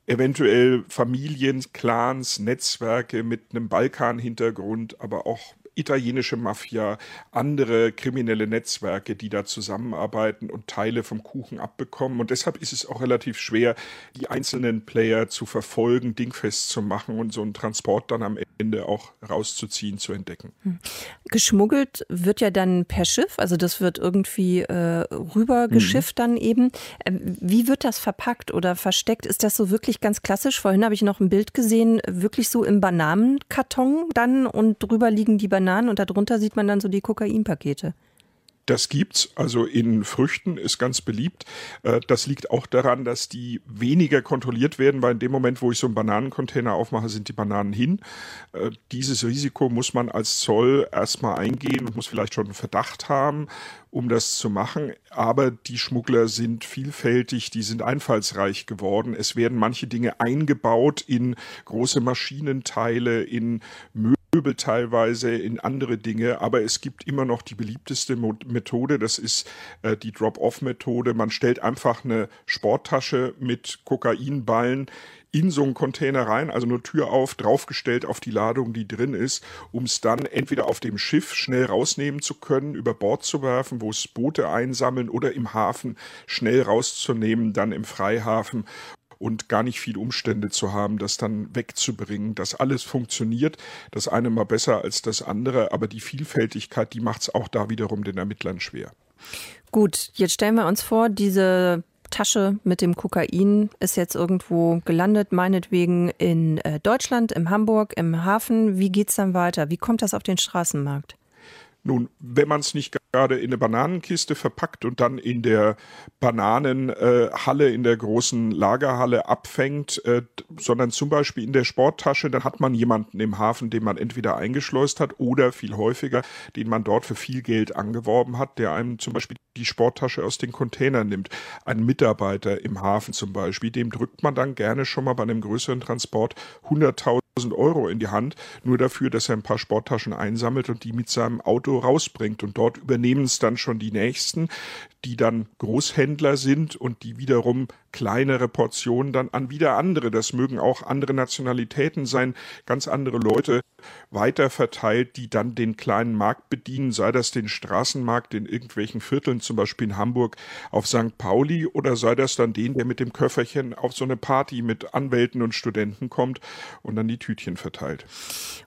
S8: eventuell Familien, Clans, Netzwerke mit einem Balkan-Hintergrund, aber auch italienische Mafia, andere kriminelle Netzwerke, die da zusammenarbeiten und Teile vom Kuchen abbekommen. Und deshalb ist es auch relativ schwer, die einzelnen Player zu verfolgen, dingfest zu machen und so einen Transport dann am Ende auch rauszuziehen, zu entdecken. Hm.
S2: Geschmuggelt wird ja dann per Schiff, also das wird irgendwie äh, rübergeschifft mhm. dann eben. Ähm, wie wird das verpackt oder versteckt? Ist das so wirklich ganz klassisch? Vorhin habe ich noch ein Bild gesehen, wirklich so im Bananenkarton dann und drüber liegen die Bananen Bananen und darunter sieht man dann so die Kokainpakete.
S8: Das gibt's, also in Früchten ist ganz beliebt. Äh, das liegt auch daran, dass die weniger kontrolliert werden, weil in dem Moment, wo ich so einen Bananencontainer aufmache, sind die Bananen hin. Äh, dieses Risiko muss man als Zoll erstmal eingehen und muss vielleicht schon einen Verdacht haben, um das zu machen. Aber die Schmuggler sind vielfältig, die sind einfallsreich geworden. Es werden manche Dinge eingebaut in große Maschinenteile, in Möbel. Möbel teilweise, in andere Dinge, aber es gibt immer noch die beliebteste Methode, das ist äh, die Drop-off-Methode. Man stellt einfach eine Sporttasche mit Kokainballen in so einen Container rein, also nur Tür auf, draufgestellt auf die Ladung, die drin ist, um es dann entweder auf dem Schiff schnell rausnehmen zu können, über Bord zu werfen, wo es Boote einsammeln oder im Hafen schnell rauszunehmen, dann im Freihafen und gar nicht viel Umstände zu haben, das dann wegzubringen. Das alles funktioniert, das eine mal besser als das andere, aber die Vielfältigkeit, die macht es auch da wiederum den Ermittlern schwer.
S2: Gut, jetzt stellen wir uns vor, diese Tasche mit dem Kokain ist jetzt irgendwo gelandet, meinetwegen in äh, Deutschland, in Hamburg, im Hafen. Wie geht es dann weiter? Wie kommt das auf den Straßenmarkt?
S8: Nun, wenn man es nicht gerade in eine Bananenkiste verpackt und dann in der Bananenhalle, äh, in der großen Lagerhalle abfängt, äh, sondern zum Beispiel in der Sporttasche, dann hat man jemanden im Hafen, den man entweder eingeschleust hat oder viel häufiger, den man dort für viel Geld angeworben hat, der einem zum Beispiel die Sporttasche aus den Containern nimmt. Ein Mitarbeiter im Hafen zum Beispiel, dem drückt man dann gerne schon mal bei einem größeren Transport 100.000 Euro in die Hand, nur dafür, dass er ein paar Sporttaschen einsammelt und die mit seinem Auto rausbringt. Und dort übernehmen es dann schon die Nächsten, die dann Großhändler sind und die wiederum kleinere Portionen dann an wieder andere, das mögen auch andere Nationalitäten sein, ganz andere Leute weiter verteilt, die dann den kleinen Markt bedienen, sei das den Straßenmarkt in irgendwelchen Vierteln, zum Beispiel in Hamburg auf St. Pauli, oder sei das dann den, der mit dem Köfferchen auf so eine Party mit Anwälten und Studenten kommt und dann die Tütchen verteilt.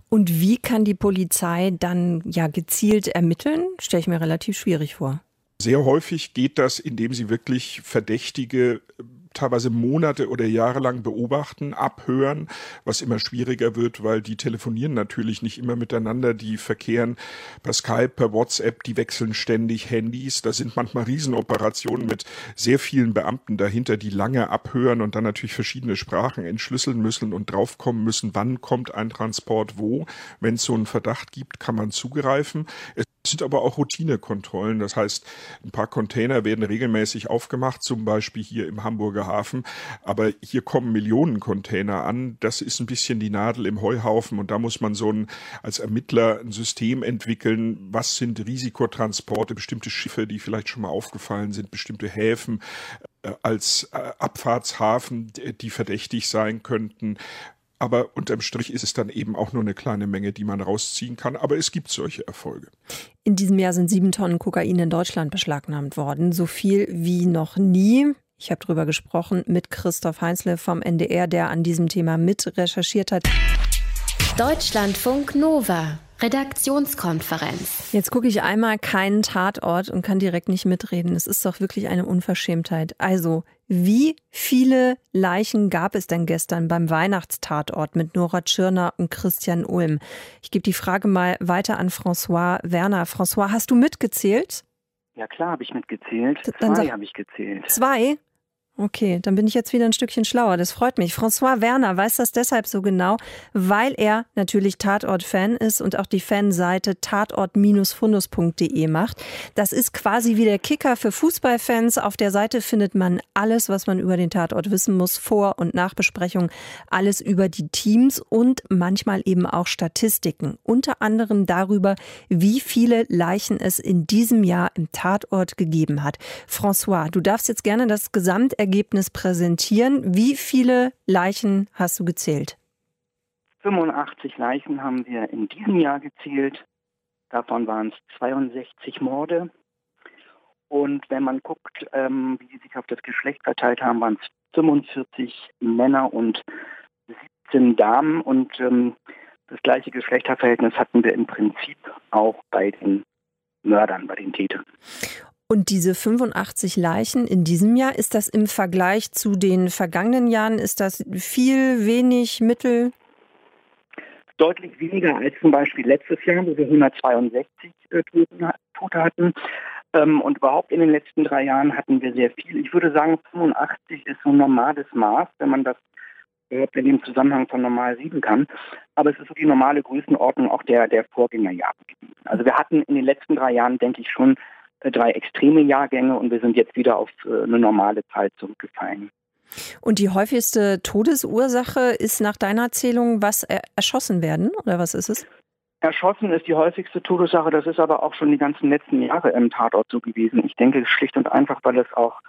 S2: Und wie kann die Polizei dann ja gezielt ermitteln? Stelle ich mir relativ schwierig vor.
S8: Sehr häufig geht das, indem sie wirklich verdächtige teilweise Monate oder Jahre lang beobachten, abhören, was immer schwieriger wird, weil die telefonieren natürlich nicht immer miteinander, die verkehren per Skype, per WhatsApp, die wechseln ständig Handys. Da sind manchmal Riesenoperationen mit sehr vielen Beamten dahinter, die lange abhören und dann natürlich verschiedene Sprachen entschlüsseln müssen und draufkommen müssen, wann kommt ein Transport wo. Wenn es so einen Verdacht gibt, kann man zugreifen. Es sind aber auch Routinekontrollen. Das heißt, ein paar Container werden regelmäßig aufgemacht, zum Beispiel hier im Hamburger Hafen. Aber hier kommen Millionen Container an. Das ist ein bisschen die Nadel im Heuhaufen. Und da muss man so ein, als Ermittler ein System entwickeln. Was sind Risikotransporte, bestimmte Schiffe, die vielleicht schon mal aufgefallen sind, bestimmte Häfen äh, als äh, Abfahrtshafen, die verdächtig sein könnten. Aber unterm Strich ist es dann eben auch nur eine kleine Menge, die man rausziehen kann. Aber es gibt solche Erfolge.
S2: In diesem Jahr sind sieben Tonnen Kokain in Deutschland beschlagnahmt worden. So viel wie noch nie. Ich habe darüber gesprochen mit Christoph Heinzle vom NDR, der an diesem Thema mit recherchiert hat.
S1: Deutschlandfunk Nova. Redaktionskonferenz.
S2: Jetzt gucke ich einmal keinen Tatort und kann direkt nicht mitreden. Es ist doch wirklich eine Unverschämtheit. Also, wie viele Leichen gab es denn gestern beim Weihnachtstatort mit Nora Tschirner und Christian Ulm? Ich gebe die Frage mal weiter an François Werner. François, hast du mitgezählt?
S9: Ja klar, habe ich mitgezählt. Zwei habe ich gezählt.
S2: Zwei? Okay, dann bin ich jetzt wieder ein Stückchen schlauer. Das freut mich. François Werner weiß das deshalb so genau, weil er natürlich Tatort-Fan ist und auch die Fanseite tatort-fundus.de macht. Das ist quasi wie der Kicker für Fußballfans. Auf der Seite findet man alles, was man über den Tatort wissen muss, Vor- und Nachbesprechung, alles über die Teams und manchmal eben auch Statistiken. Unter anderem darüber, wie viele Leichen es in diesem Jahr im Tatort gegeben hat. François, du darfst jetzt gerne das Gesamt Ergebnis präsentieren. Wie viele Leichen hast du gezählt?
S9: 85 Leichen haben wir in diesem Jahr gezählt. Davon waren es 62 Morde. Und wenn man guckt, ähm, wie sie sich auf das Geschlecht verteilt haben, waren es 45 Männer und 17 Damen. Und ähm, das gleiche Geschlechterverhältnis hatten wir im Prinzip auch bei den Mördern, bei den Tätern.
S2: Und diese 85 Leichen in diesem Jahr, ist das im Vergleich zu den vergangenen Jahren, ist das viel, wenig, mittel?
S9: Deutlich weniger als zum Beispiel letztes Jahr, wo wir 162 äh, Tote hatten. Ähm, und überhaupt in den letzten drei Jahren hatten wir sehr viel. Ich würde sagen, 85 ist so ein normales Maß, wenn man das in dem Zusammenhang von normal sieben kann. Aber es ist so die normale Größenordnung auch der, der Vorgängerjahre. Also wir hatten in den letzten drei Jahren, denke ich, schon drei extreme Jahrgänge und wir sind jetzt wieder auf äh, eine normale Zeit zurückgefallen.
S2: Und die häufigste Todesursache ist nach deiner Erzählung was erschossen werden oder was ist es?
S9: Erschossen ist die häufigste Todesursache, das ist aber auch schon die ganzen letzten Jahre im Tatort so gewesen. Ich denke schlicht und einfach, weil es auch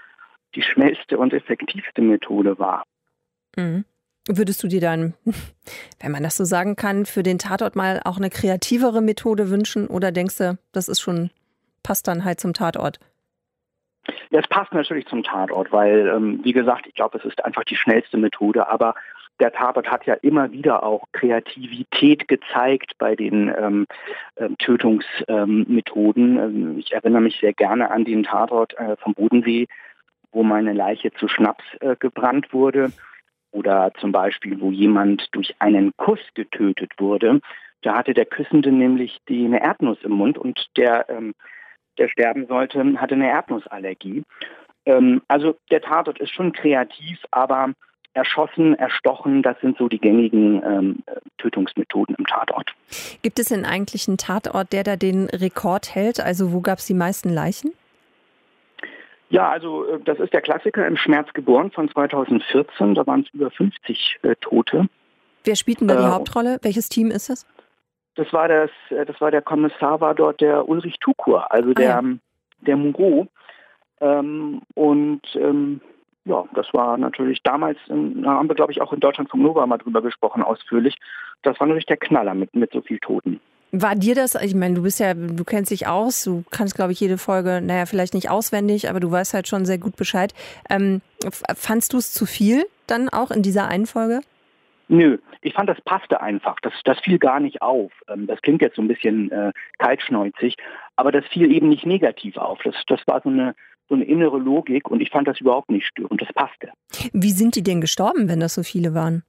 S9: die schnellste und effektivste Methode war.
S2: Mhm. Würdest du dir dann, wenn man das so sagen kann, für den Tatort mal auch eine kreativere Methode wünschen oder denkst du, das ist schon passt dann halt zum Tatort.
S9: Ja, es passt natürlich zum Tatort, weil, ähm, wie gesagt, ich glaube, es ist einfach die schnellste Methode, aber der Tatort hat ja immer wieder auch Kreativität gezeigt bei den ähm, äh, Tötungsmethoden. Ähm, ich erinnere mich sehr gerne an den Tatort äh, vom Bodensee, wo meine Leiche zu Schnaps äh, gebrannt wurde. Oder zum Beispiel, wo jemand durch einen Kuss getötet wurde. Da hatte der Küssende nämlich die, eine Erdnuss im Mund und der ähm, der sterben sollte, hatte eine Erdnussallergie. Ähm, also der Tatort ist schon kreativ, aber erschossen, erstochen, das sind so die gängigen ähm, Tötungsmethoden im Tatort.
S2: Gibt es denn eigentlich einen Tatort, der da den Rekord hält? Also wo gab es die meisten Leichen?
S9: Ja, also äh, das ist der Klassiker im Schmerz geboren von 2014. Da waren es über 50 äh, Tote.
S2: Wer spielt denn da die äh, Hauptrolle? Welches Team ist das?
S9: Das war das, äh, das war der Kommissar, war dort der Ulrich Tukur, also der, ah, ja. der Mugo. Ähm, und ähm, ja, das war natürlich damals, da haben wir glaube ich auch in Deutschland vom Nova mal drüber gesprochen, ausführlich. Das war natürlich der Knaller mit, mit so viel Toten.
S2: War dir das, ich meine, du bist ja, du kennst dich aus, du kannst, glaube ich, jede Folge, naja, vielleicht nicht auswendig, aber du weißt halt schon sehr gut Bescheid. Ähm, fandst du es zu viel dann auch in dieser einen Folge?
S9: Nö, ich fand, das passte einfach. Das, das fiel gar nicht auf. Ähm, das klingt jetzt so ein bisschen äh, kaltschneuzig, aber das fiel eben nicht negativ auf. Das, das war so eine, so eine innere Logik und ich fand das überhaupt nicht störend. Das passte.
S2: Wie sind die denn gestorben, wenn das so viele waren?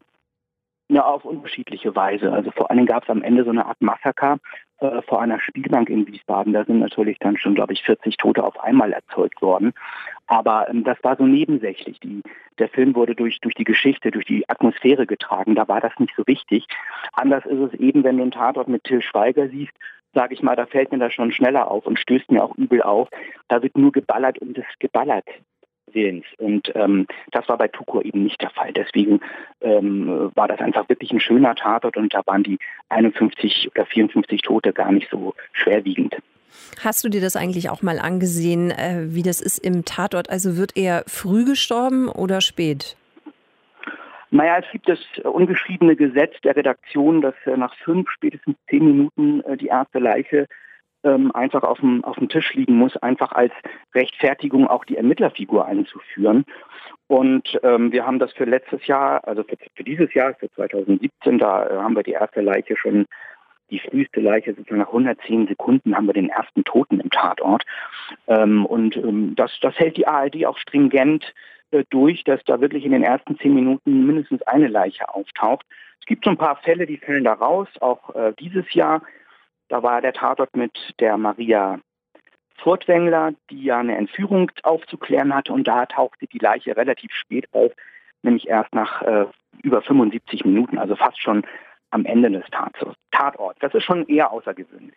S9: Ja, auf unterschiedliche Weise. Also vor allen Dingen gab es am Ende so eine Art Massaker äh, vor einer Spielbank in Wiesbaden. Da sind natürlich dann schon, glaube ich, 40 Tote auf einmal erzeugt worden. Aber ähm, das war so nebensächlich. Die, der Film wurde durch, durch die Geschichte, durch die Atmosphäre getragen. Da war das nicht so wichtig. Anders ist es eben, wenn du einen Tatort mit Till Schweiger siehst, sage ich mal, da fällt mir das schon schneller auf und stößt mir auch übel auf. Da wird nur geballert um das geballert Willens. Und ähm, das war bei Tukur eben nicht der Fall. Deswegen ähm, war das einfach wirklich ein schöner Tatort und da waren die 51 oder 54 Tote gar nicht so schwerwiegend.
S2: Hast du dir das eigentlich auch mal angesehen, äh, wie das ist im Tatort? Also wird er früh gestorben oder spät?
S9: Naja, es gibt das ungeschriebene Gesetz der Redaktion, dass nach fünf, spätestens zehn Minuten äh, die erste Leiche ähm, einfach auf dem, auf dem Tisch liegen muss, einfach als Rechtfertigung auch die Ermittlerfigur einzuführen. Und ähm, wir haben das für letztes Jahr, also für, für dieses Jahr, für 2017, da äh, haben wir die erste Leiche schon, die früheste Leiche, sozusagen nach 110 Sekunden haben wir den ersten Toten im Tatort. Ähm, und ähm, das, das hält die ARD auch stringent äh, durch, dass da wirklich in den ersten zehn Minuten mindestens eine Leiche auftaucht. Es gibt so ein paar Fälle, die fällen da raus, auch äh, dieses Jahr. Da war der Tatort mit der Maria Furtwängler, die ja eine Entführung aufzuklären hatte. Und da tauchte die Leiche relativ spät auf, nämlich erst nach äh, über 75 Minuten, also fast schon am Ende des Tatorts. Das ist schon eher außergewöhnlich.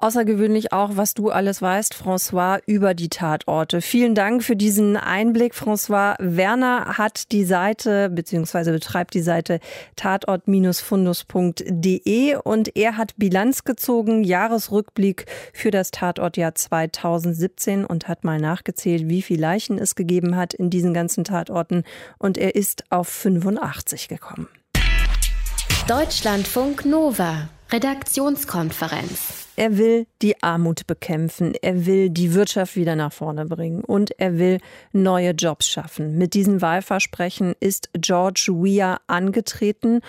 S2: Außergewöhnlich auch, was du alles weißt, François, über die Tatorte. Vielen Dank für diesen Einblick. François Werner hat die Seite bzw. betreibt die Seite tatort-fundus.de und er hat Bilanz gezogen, Jahresrückblick für das Tatortjahr 2017 und hat mal nachgezählt, wie viele Leichen es gegeben hat in diesen ganzen Tatorten und er ist auf 85 gekommen.
S1: Deutschlandfunk Nova, Redaktionskonferenz.
S2: Er will die Armut bekämpfen, er will die Wirtschaft wieder nach vorne bringen und er will neue Jobs schaffen. Mit diesem Wahlversprechen ist George Weah angetreten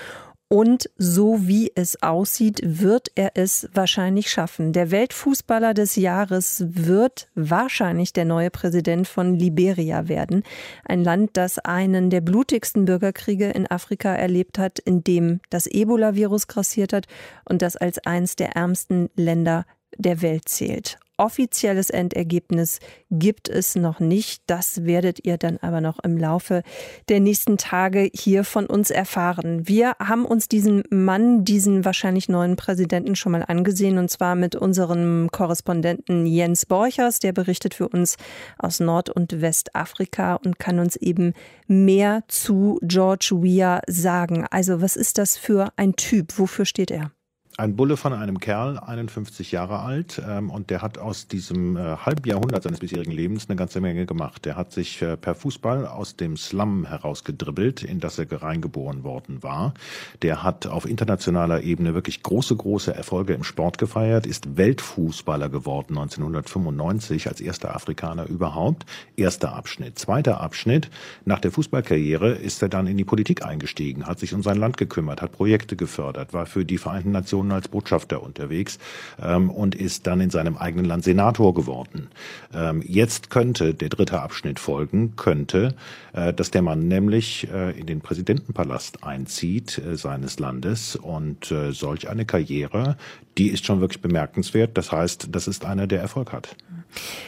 S2: und so wie es aussieht, wird er es wahrscheinlich schaffen. Der Weltfußballer des Jahres wird wahrscheinlich der neue Präsident von Liberia werden. Ein Land, das einen der blutigsten Bürgerkriege in Afrika erlebt hat, in dem das Ebola-Virus grassiert hat und das als eines der ärmsten Länder der Welt zählt offizielles Endergebnis gibt es noch nicht. Das werdet ihr dann aber noch im Laufe der nächsten Tage hier von uns erfahren. Wir haben uns diesen Mann, diesen wahrscheinlich neuen Präsidenten schon mal angesehen und zwar mit unserem Korrespondenten Jens Borchers. Der berichtet für uns aus Nord- und Westafrika und kann uns eben mehr zu George Weah sagen. Also was ist das für ein Typ? Wofür steht er?
S10: Ein Bulle von einem Kerl, 51 Jahre alt, ähm, und der hat aus diesem äh, halben Jahrhundert seines bisherigen Lebens eine ganze Menge gemacht. Der hat sich äh, per Fußball aus dem Slum herausgedribbelt, in das er reingeboren worden war. Der hat auf internationaler Ebene wirklich große, große Erfolge im Sport gefeiert, ist Weltfußballer geworden 1995 als erster Afrikaner überhaupt. Erster Abschnitt. Zweiter Abschnitt. Nach der Fußballkarriere ist er dann in die Politik eingestiegen, hat sich um sein Land gekümmert, hat Projekte gefördert, war für die Vereinten Nationen Nationen als Botschafter unterwegs ähm, und ist dann in seinem eigenen Land Senator geworden. Ähm, jetzt könnte der dritte Abschnitt folgen, könnte, äh, dass der Mann nämlich äh, in den Präsidentenpalast einzieht äh, seines Landes und äh, solch eine Karriere, die ist schon wirklich bemerkenswert. Das heißt, das ist einer, der Erfolg hat.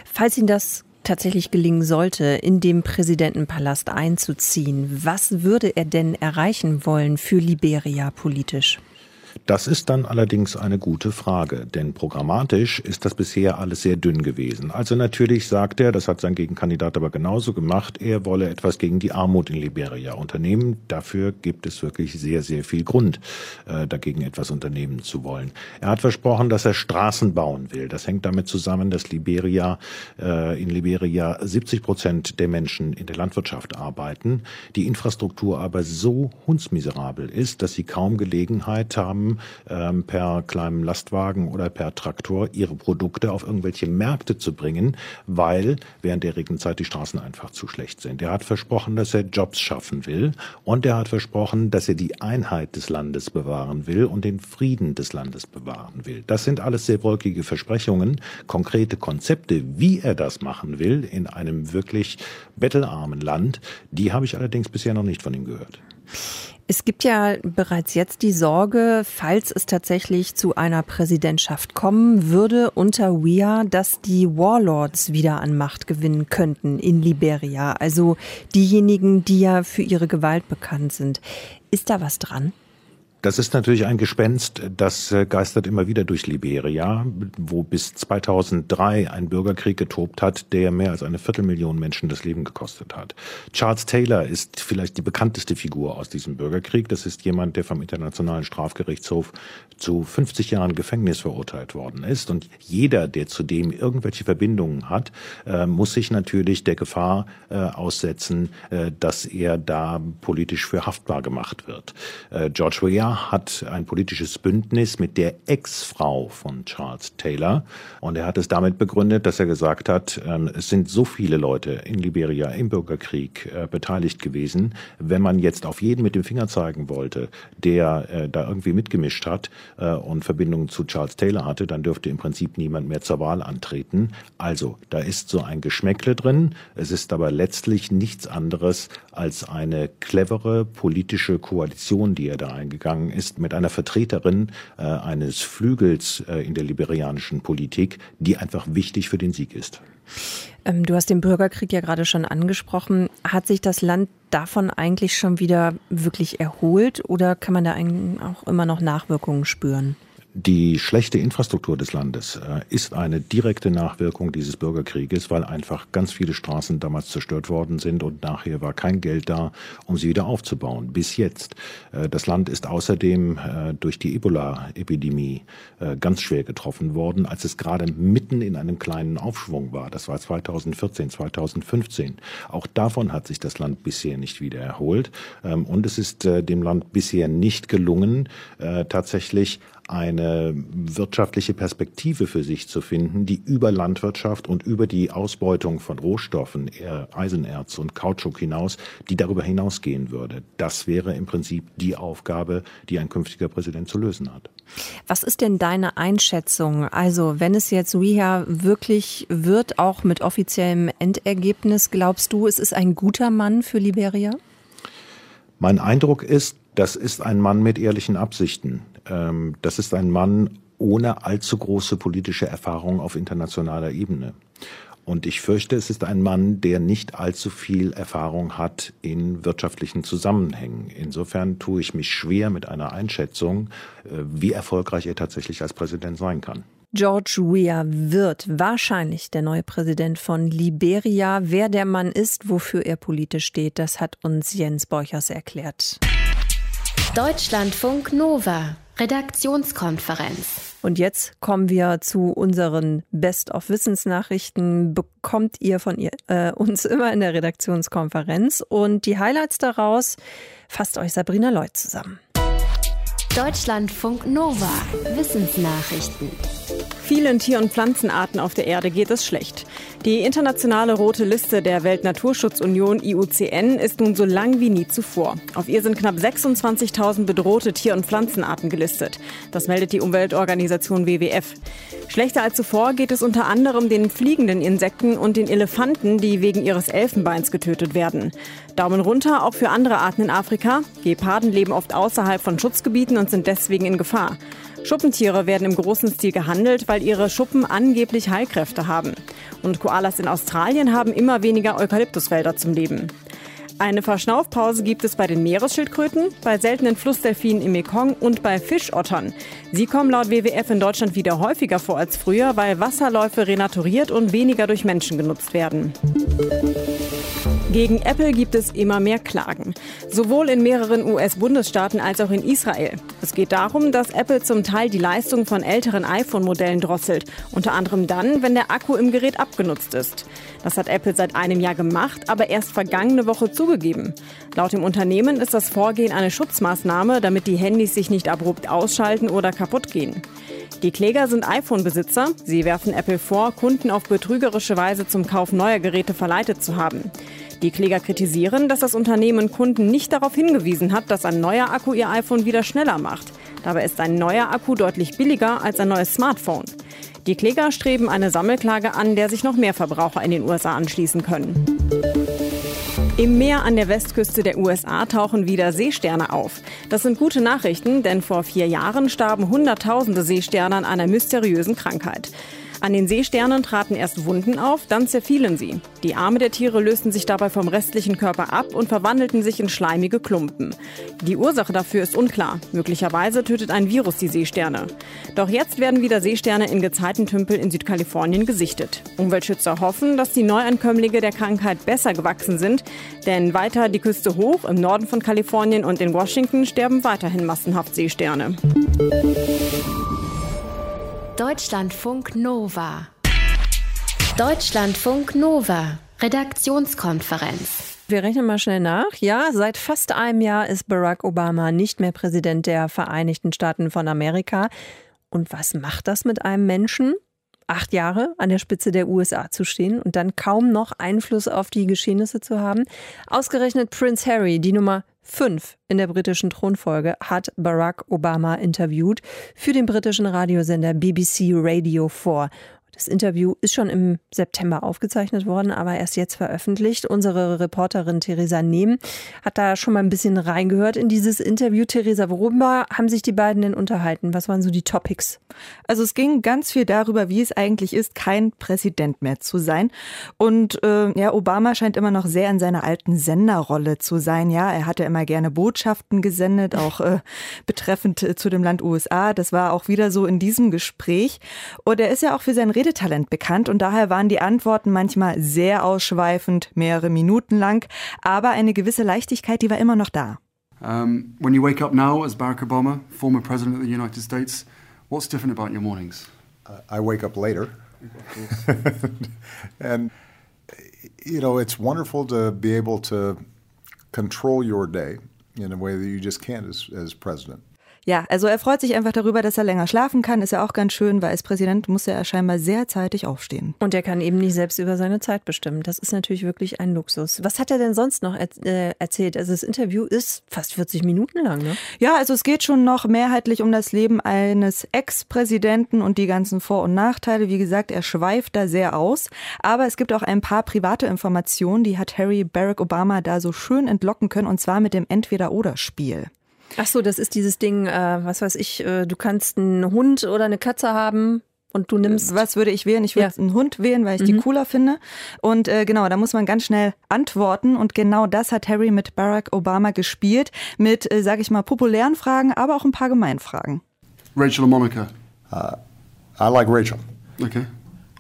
S2: Falls ihn das tatsächlich gelingen sollte, in dem Präsidentenpalast einzuziehen, was würde er denn erreichen wollen für Liberia politisch?
S10: Das ist dann allerdings eine gute Frage, denn programmatisch ist das bisher alles sehr dünn gewesen. Also natürlich sagt er, das hat sein Gegenkandidat aber genauso gemacht, er wolle etwas gegen die Armut in Liberia unternehmen. Dafür gibt es wirklich sehr, sehr viel Grund, äh, dagegen etwas unternehmen zu wollen. Er hat versprochen, dass er Straßen bauen will. Das hängt damit zusammen, dass Liberia, äh, in Liberia 70 Prozent der Menschen in der Landwirtschaft arbeiten, die Infrastruktur aber so hundsmiserabel ist, dass sie kaum Gelegenheit haben, haben, ähm, per kleinem Lastwagen oder per Traktor ihre Produkte auf irgendwelche Märkte zu bringen, weil während der Regenzeit die Straßen einfach zu schlecht sind. Er hat versprochen, dass er Jobs schaffen will und er hat versprochen, dass er die Einheit des Landes bewahren will und den Frieden des Landes bewahren will. Das sind alles sehr wolkige Versprechungen, konkrete Konzepte, wie er das machen will in einem wirklich bettelarmen Land, die habe ich allerdings bisher noch nicht von ihm gehört.
S2: Es gibt ja bereits jetzt die Sorge, falls es tatsächlich zu einer Präsidentschaft kommen würde unter WIA, dass die Warlords wieder an Macht gewinnen könnten in Liberia. Also diejenigen, die ja für ihre Gewalt bekannt sind. Ist da was dran?
S10: Das ist natürlich ein Gespenst, das äh, geistert immer wieder durch Liberia, wo bis 2003 ein Bürgerkrieg getobt hat, der mehr als eine Viertelmillion Menschen das Leben gekostet hat. Charles Taylor ist vielleicht die bekannteste Figur aus diesem Bürgerkrieg. Das ist jemand, der vom Internationalen Strafgerichtshof zu 50 Jahren Gefängnis verurteilt worden ist. Und jeder, der zudem irgendwelche Verbindungen hat, äh, muss sich natürlich der Gefahr äh, aussetzen, dass er da politisch für haftbar gemacht wird. George Weah hat ein politisches Bündnis mit der Ex-Frau von Charles Taylor. Und er hat es damit begründet, dass er gesagt hat, ähm, es sind so viele Leute in Liberia im Bürgerkrieg äh, beteiligt gewesen. Wenn man jetzt auf jeden mit dem Finger zeigen wollte, der äh, da irgendwie mitgemischt hat äh, und Verbindungen zu Charles Taylor hatte, dann dürfte im Prinzip niemand mehr zur Wahl antreten. Also, da ist so ein Geschmäckle drin. Es ist aber letztlich nichts anderes als eine clevere politische Koalition, die er da eingegangen ist mit einer Vertreterin äh, eines Flügels äh, in der liberianischen Politik, die einfach wichtig für den Sieg ist.
S2: Ähm, du hast den Bürgerkrieg ja gerade schon angesprochen. Hat sich das Land davon eigentlich schon wieder wirklich erholt oder kann man da auch immer noch Nachwirkungen spüren?
S10: Die schlechte Infrastruktur des Landes äh, ist eine direkte Nachwirkung dieses Bürgerkrieges, weil einfach ganz viele Straßen damals zerstört worden sind und nachher war kein Geld da, um sie wieder aufzubauen. Bis jetzt. Äh, das Land ist außerdem äh, durch die Ebola-Epidemie ganz schwer getroffen worden, als es gerade mitten in einem kleinen Aufschwung war. Das war 2014, 2015. Auch davon hat sich das Land bisher nicht wieder erholt. Ähm, und es ist dem Land bisher nicht gelungen, tatsächlich eine wirtschaftliche Perspektive für sich zu finden, die über Landwirtschaft und über die Ausbeutung von Rohstoffen, Eisenerz und Kautschuk hinaus, die darüber hinausgehen würde. Das wäre im Prinzip die Aufgabe, die ein künftiger Präsident zu lösen hat.
S2: Was ist denn deine Einschätzung? Also, wenn es jetzt Riha wirklich wird, auch mit offiziellem Endergebnis, glaubst du, es ist ein guter Mann für Liberia?
S10: Mein Eindruck ist, das ist ein Mann mit ehrlichen Absichten. Ähm, das ist ein Mann ohne allzu große politische Erfahrung auf internationaler Ebene. Und ich fürchte, es ist ein Mann, der nicht allzu viel Erfahrung hat in wirtschaftlichen Zusammenhängen. Insofern tue ich mich schwer mit einer Einschätzung, äh, wie erfolgreich er tatsächlich als Präsident sein kann.
S2: George Weah wird wahrscheinlich der neue Präsident von Liberia. Wer der Mann ist, wofür er politisch steht, das hat uns Jens Borchers erklärt.
S1: Deutschlandfunk Nova, Redaktionskonferenz.
S2: Und jetzt kommen wir zu unseren Best-of-Wissensnachrichten. Bekommt ihr von ihr, äh, uns immer in der Redaktionskonferenz. Und die Highlights daraus fasst euch Sabrina Lloyd zusammen.
S1: Deutschlandfunk Nova, Wissensnachrichten.
S6: Vielen Tier- und Pflanzenarten auf der Erde geht es schlecht. Die internationale rote Liste der Weltnaturschutzunion IUCN ist nun so lang wie nie zuvor. Auf ihr sind knapp 26.000 bedrohte Tier- und Pflanzenarten gelistet. Das meldet die Umweltorganisation WWF. Schlechter als zuvor geht es unter anderem den fliegenden Insekten und den Elefanten, die wegen ihres Elfenbeins getötet werden. Daumen runter auch für andere Arten in Afrika. Geparden leben oft außerhalb von Schutzgebieten und sind deswegen in Gefahr. Schuppentiere werden im großen Stil gehandelt, weil ihre Schuppen angeblich Heilkräfte haben. Und Koalas in Australien haben immer weniger Eukalyptuswälder zum Leben. Eine Verschnaufpause gibt es bei den Meeresschildkröten, bei seltenen Flussdelfinen im Mekong und bei Fischottern. Sie kommen laut WWF in Deutschland wieder häufiger vor als früher, weil Wasserläufe renaturiert und weniger durch Menschen genutzt werden. Gegen Apple gibt es immer mehr Klagen. Sowohl in mehreren US-Bundesstaaten als auch in Israel. Es geht darum, dass Apple zum Teil die Leistung von älteren iPhone-Modellen drosselt. Unter anderem dann, wenn der Akku im Gerät abgenutzt ist. Das hat Apple seit einem Jahr gemacht, aber erst vergangene Woche zugegeben. Laut dem Unternehmen ist das Vorgehen eine Schutzmaßnahme, damit die Handys sich nicht abrupt ausschalten oder kaputt gehen. Die Kläger sind iPhone-Besitzer. Sie werfen Apple vor, Kunden auf betrügerische Weise zum Kauf neuer Geräte verleitet zu haben. Die Kläger kritisieren, dass das Unternehmen Kunden nicht darauf hingewiesen hat, dass ein neuer Akku ihr iPhone wieder schneller macht. Dabei ist ein neuer Akku deutlich billiger als ein neues Smartphone. Die Kläger streben eine Sammelklage an, der sich noch mehr Verbraucher in den USA anschließen können. Im Meer an der Westküste der USA tauchen wieder Seesterne auf. Das sind gute Nachrichten, denn vor vier Jahren starben Hunderttausende Seesterne an einer mysteriösen Krankheit. An den Seesternen traten erst Wunden auf, dann zerfielen sie. Die Arme der Tiere lösten sich dabei vom restlichen Körper ab und verwandelten sich in schleimige Klumpen. Die Ursache dafür ist unklar. Möglicherweise tötet ein Virus die Seesterne. Doch jetzt werden wieder Seesterne in Gezeitentümpel in Südkalifornien gesichtet. Umweltschützer hoffen, dass die Neuankömmlinge der Krankheit besser gewachsen sind, denn weiter die Küste hoch im Norden von Kalifornien und in Washington sterben weiterhin massenhaft Seesterne.
S1: Deutschlandfunk Nova. Deutschlandfunk Nova. Redaktionskonferenz.
S2: Wir rechnen mal schnell nach. Ja, seit fast einem Jahr ist Barack Obama nicht mehr Präsident der Vereinigten Staaten von Amerika. Und was macht das mit einem Menschen? Acht Jahre an der Spitze der USA zu stehen und dann kaum noch Einfluss auf die Geschehnisse zu haben. Ausgerechnet Prince Harry, die Nummer fünf in der britischen Thronfolge hat Barack Obama interviewt für den britischen Radiosender BBC Radio 4. Das Interview ist schon im September aufgezeichnet worden, aber erst jetzt veröffentlicht. Unsere Reporterin Theresa Nehm hat da schon mal ein bisschen reingehört in dieses Interview. Theresa, worüber haben sich die beiden denn unterhalten? Was waren so die Topics?
S3: Also es ging ganz viel darüber, wie es eigentlich ist, kein Präsident mehr zu sein. Und äh, ja, Obama scheint immer noch sehr in seiner alten Senderrolle zu sein. Ja, er hatte immer gerne Botschaften gesendet, auch äh, betreffend äh, zu dem Land USA. Das war auch wieder so in diesem Gespräch. Und er ist ja auch für sein Redetalent bekannt und daher waren die Antworten manchmal sehr ausschweifend, mehrere Minuten lang, aber eine gewisse Leichtigkeit, die war immer noch da.
S11: Um, when you wake up now as Barack Obama, former president of the United States, what's different about your mornings?
S12: Uh, I wake up later. and you know, it's wonderful to be able to control your day in a way that you just can't as, as president.
S3: Ja, also er freut sich einfach darüber, dass er länger schlafen kann. Ist ja auch ganz schön, weil als Präsident muss er scheinbar sehr zeitig aufstehen.
S2: Und er kann eben nicht selbst über seine Zeit bestimmen. Das ist natürlich wirklich ein Luxus. Was hat er denn sonst noch äh, erzählt? Also das Interview ist fast 40 Minuten lang, ne?
S3: Ja, also es geht schon noch mehrheitlich um das Leben eines Ex-Präsidenten und die ganzen Vor- und Nachteile. Wie gesagt, er schweift da sehr aus. Aber es gibt auch ein paar private Informationen, die hat Harry Barack Obama da so schön entlocken können. Und zwar mit dem Entweder-Oder-Spiel.
S2: Ach so, das ist dieses Ding, äh, was weiß ich, äh, du kannst einen Hund oder eine Katze haben und du nimmst.
S3: Was würde ich wählen? Ich würde ja. einen Hund wählen, weil ich mhm. die cooler finde. Und äh, genau, da muss man ganz schnell antworten. Und genau das hat Harry mit Barack Obama gespielt. Mit, äh, sag ich mal, populären Fragen, aber auch ein paar Gemeinfragen.
S11: Rachel or Monica?
S12: Uh, I like Rachel.
S11: Okay.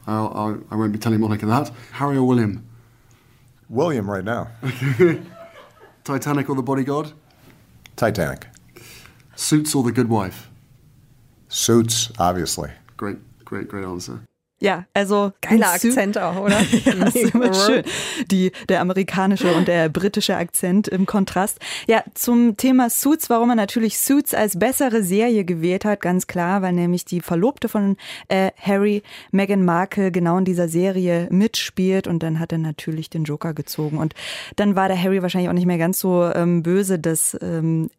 S11: I'll, I'll, I won't be telling Monica that. Harry or William?
S12: William right now.
S11: Titanic or The Bodyguard?
S12: Titanic.
S11: Suits or The Good Wife?
S12: Suits, obviously.
S11: Great, great, great answer.
S3: Ja, also
S2: geiler Akzent auch, oder?
S3: ja, ist immer schön. Die, der amerikanische und der britische Akzent im Kontrast. Ja, zum Thema Suits, warum er natürlich Suits als bessere Serie gewählt hat, ganz klar, weil nämlich die Verlobte von äh, Harry, Meghan Markle, genau in dieser Serie mitspielt und dann hat er natürlich den Joker gezogen. Und dann war der Harry wahrscheinlich auch nicht mehr ganz so ähm, böse, dass ähm,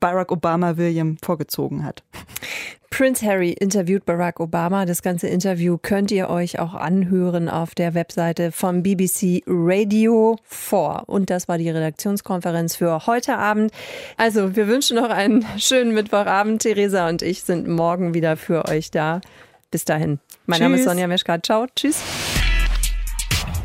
S3: Barack Obama William vorgezogen hat.
S2: Prince Harry interviewt Barack Obama. Das ganze Interview könnt ihr euch auch anhören auf der Webseite vom BBC Radio 4. Und das war die Redaktionskonferenz für heute Abend. Also, wir wünschen noch einen schönen Mittwochabend. Theresa und ich sind morgen wieder für euch da. Bis dahin. Mein Tschüss. Name ist Sonja Meschkat. Ciao. Tschüss.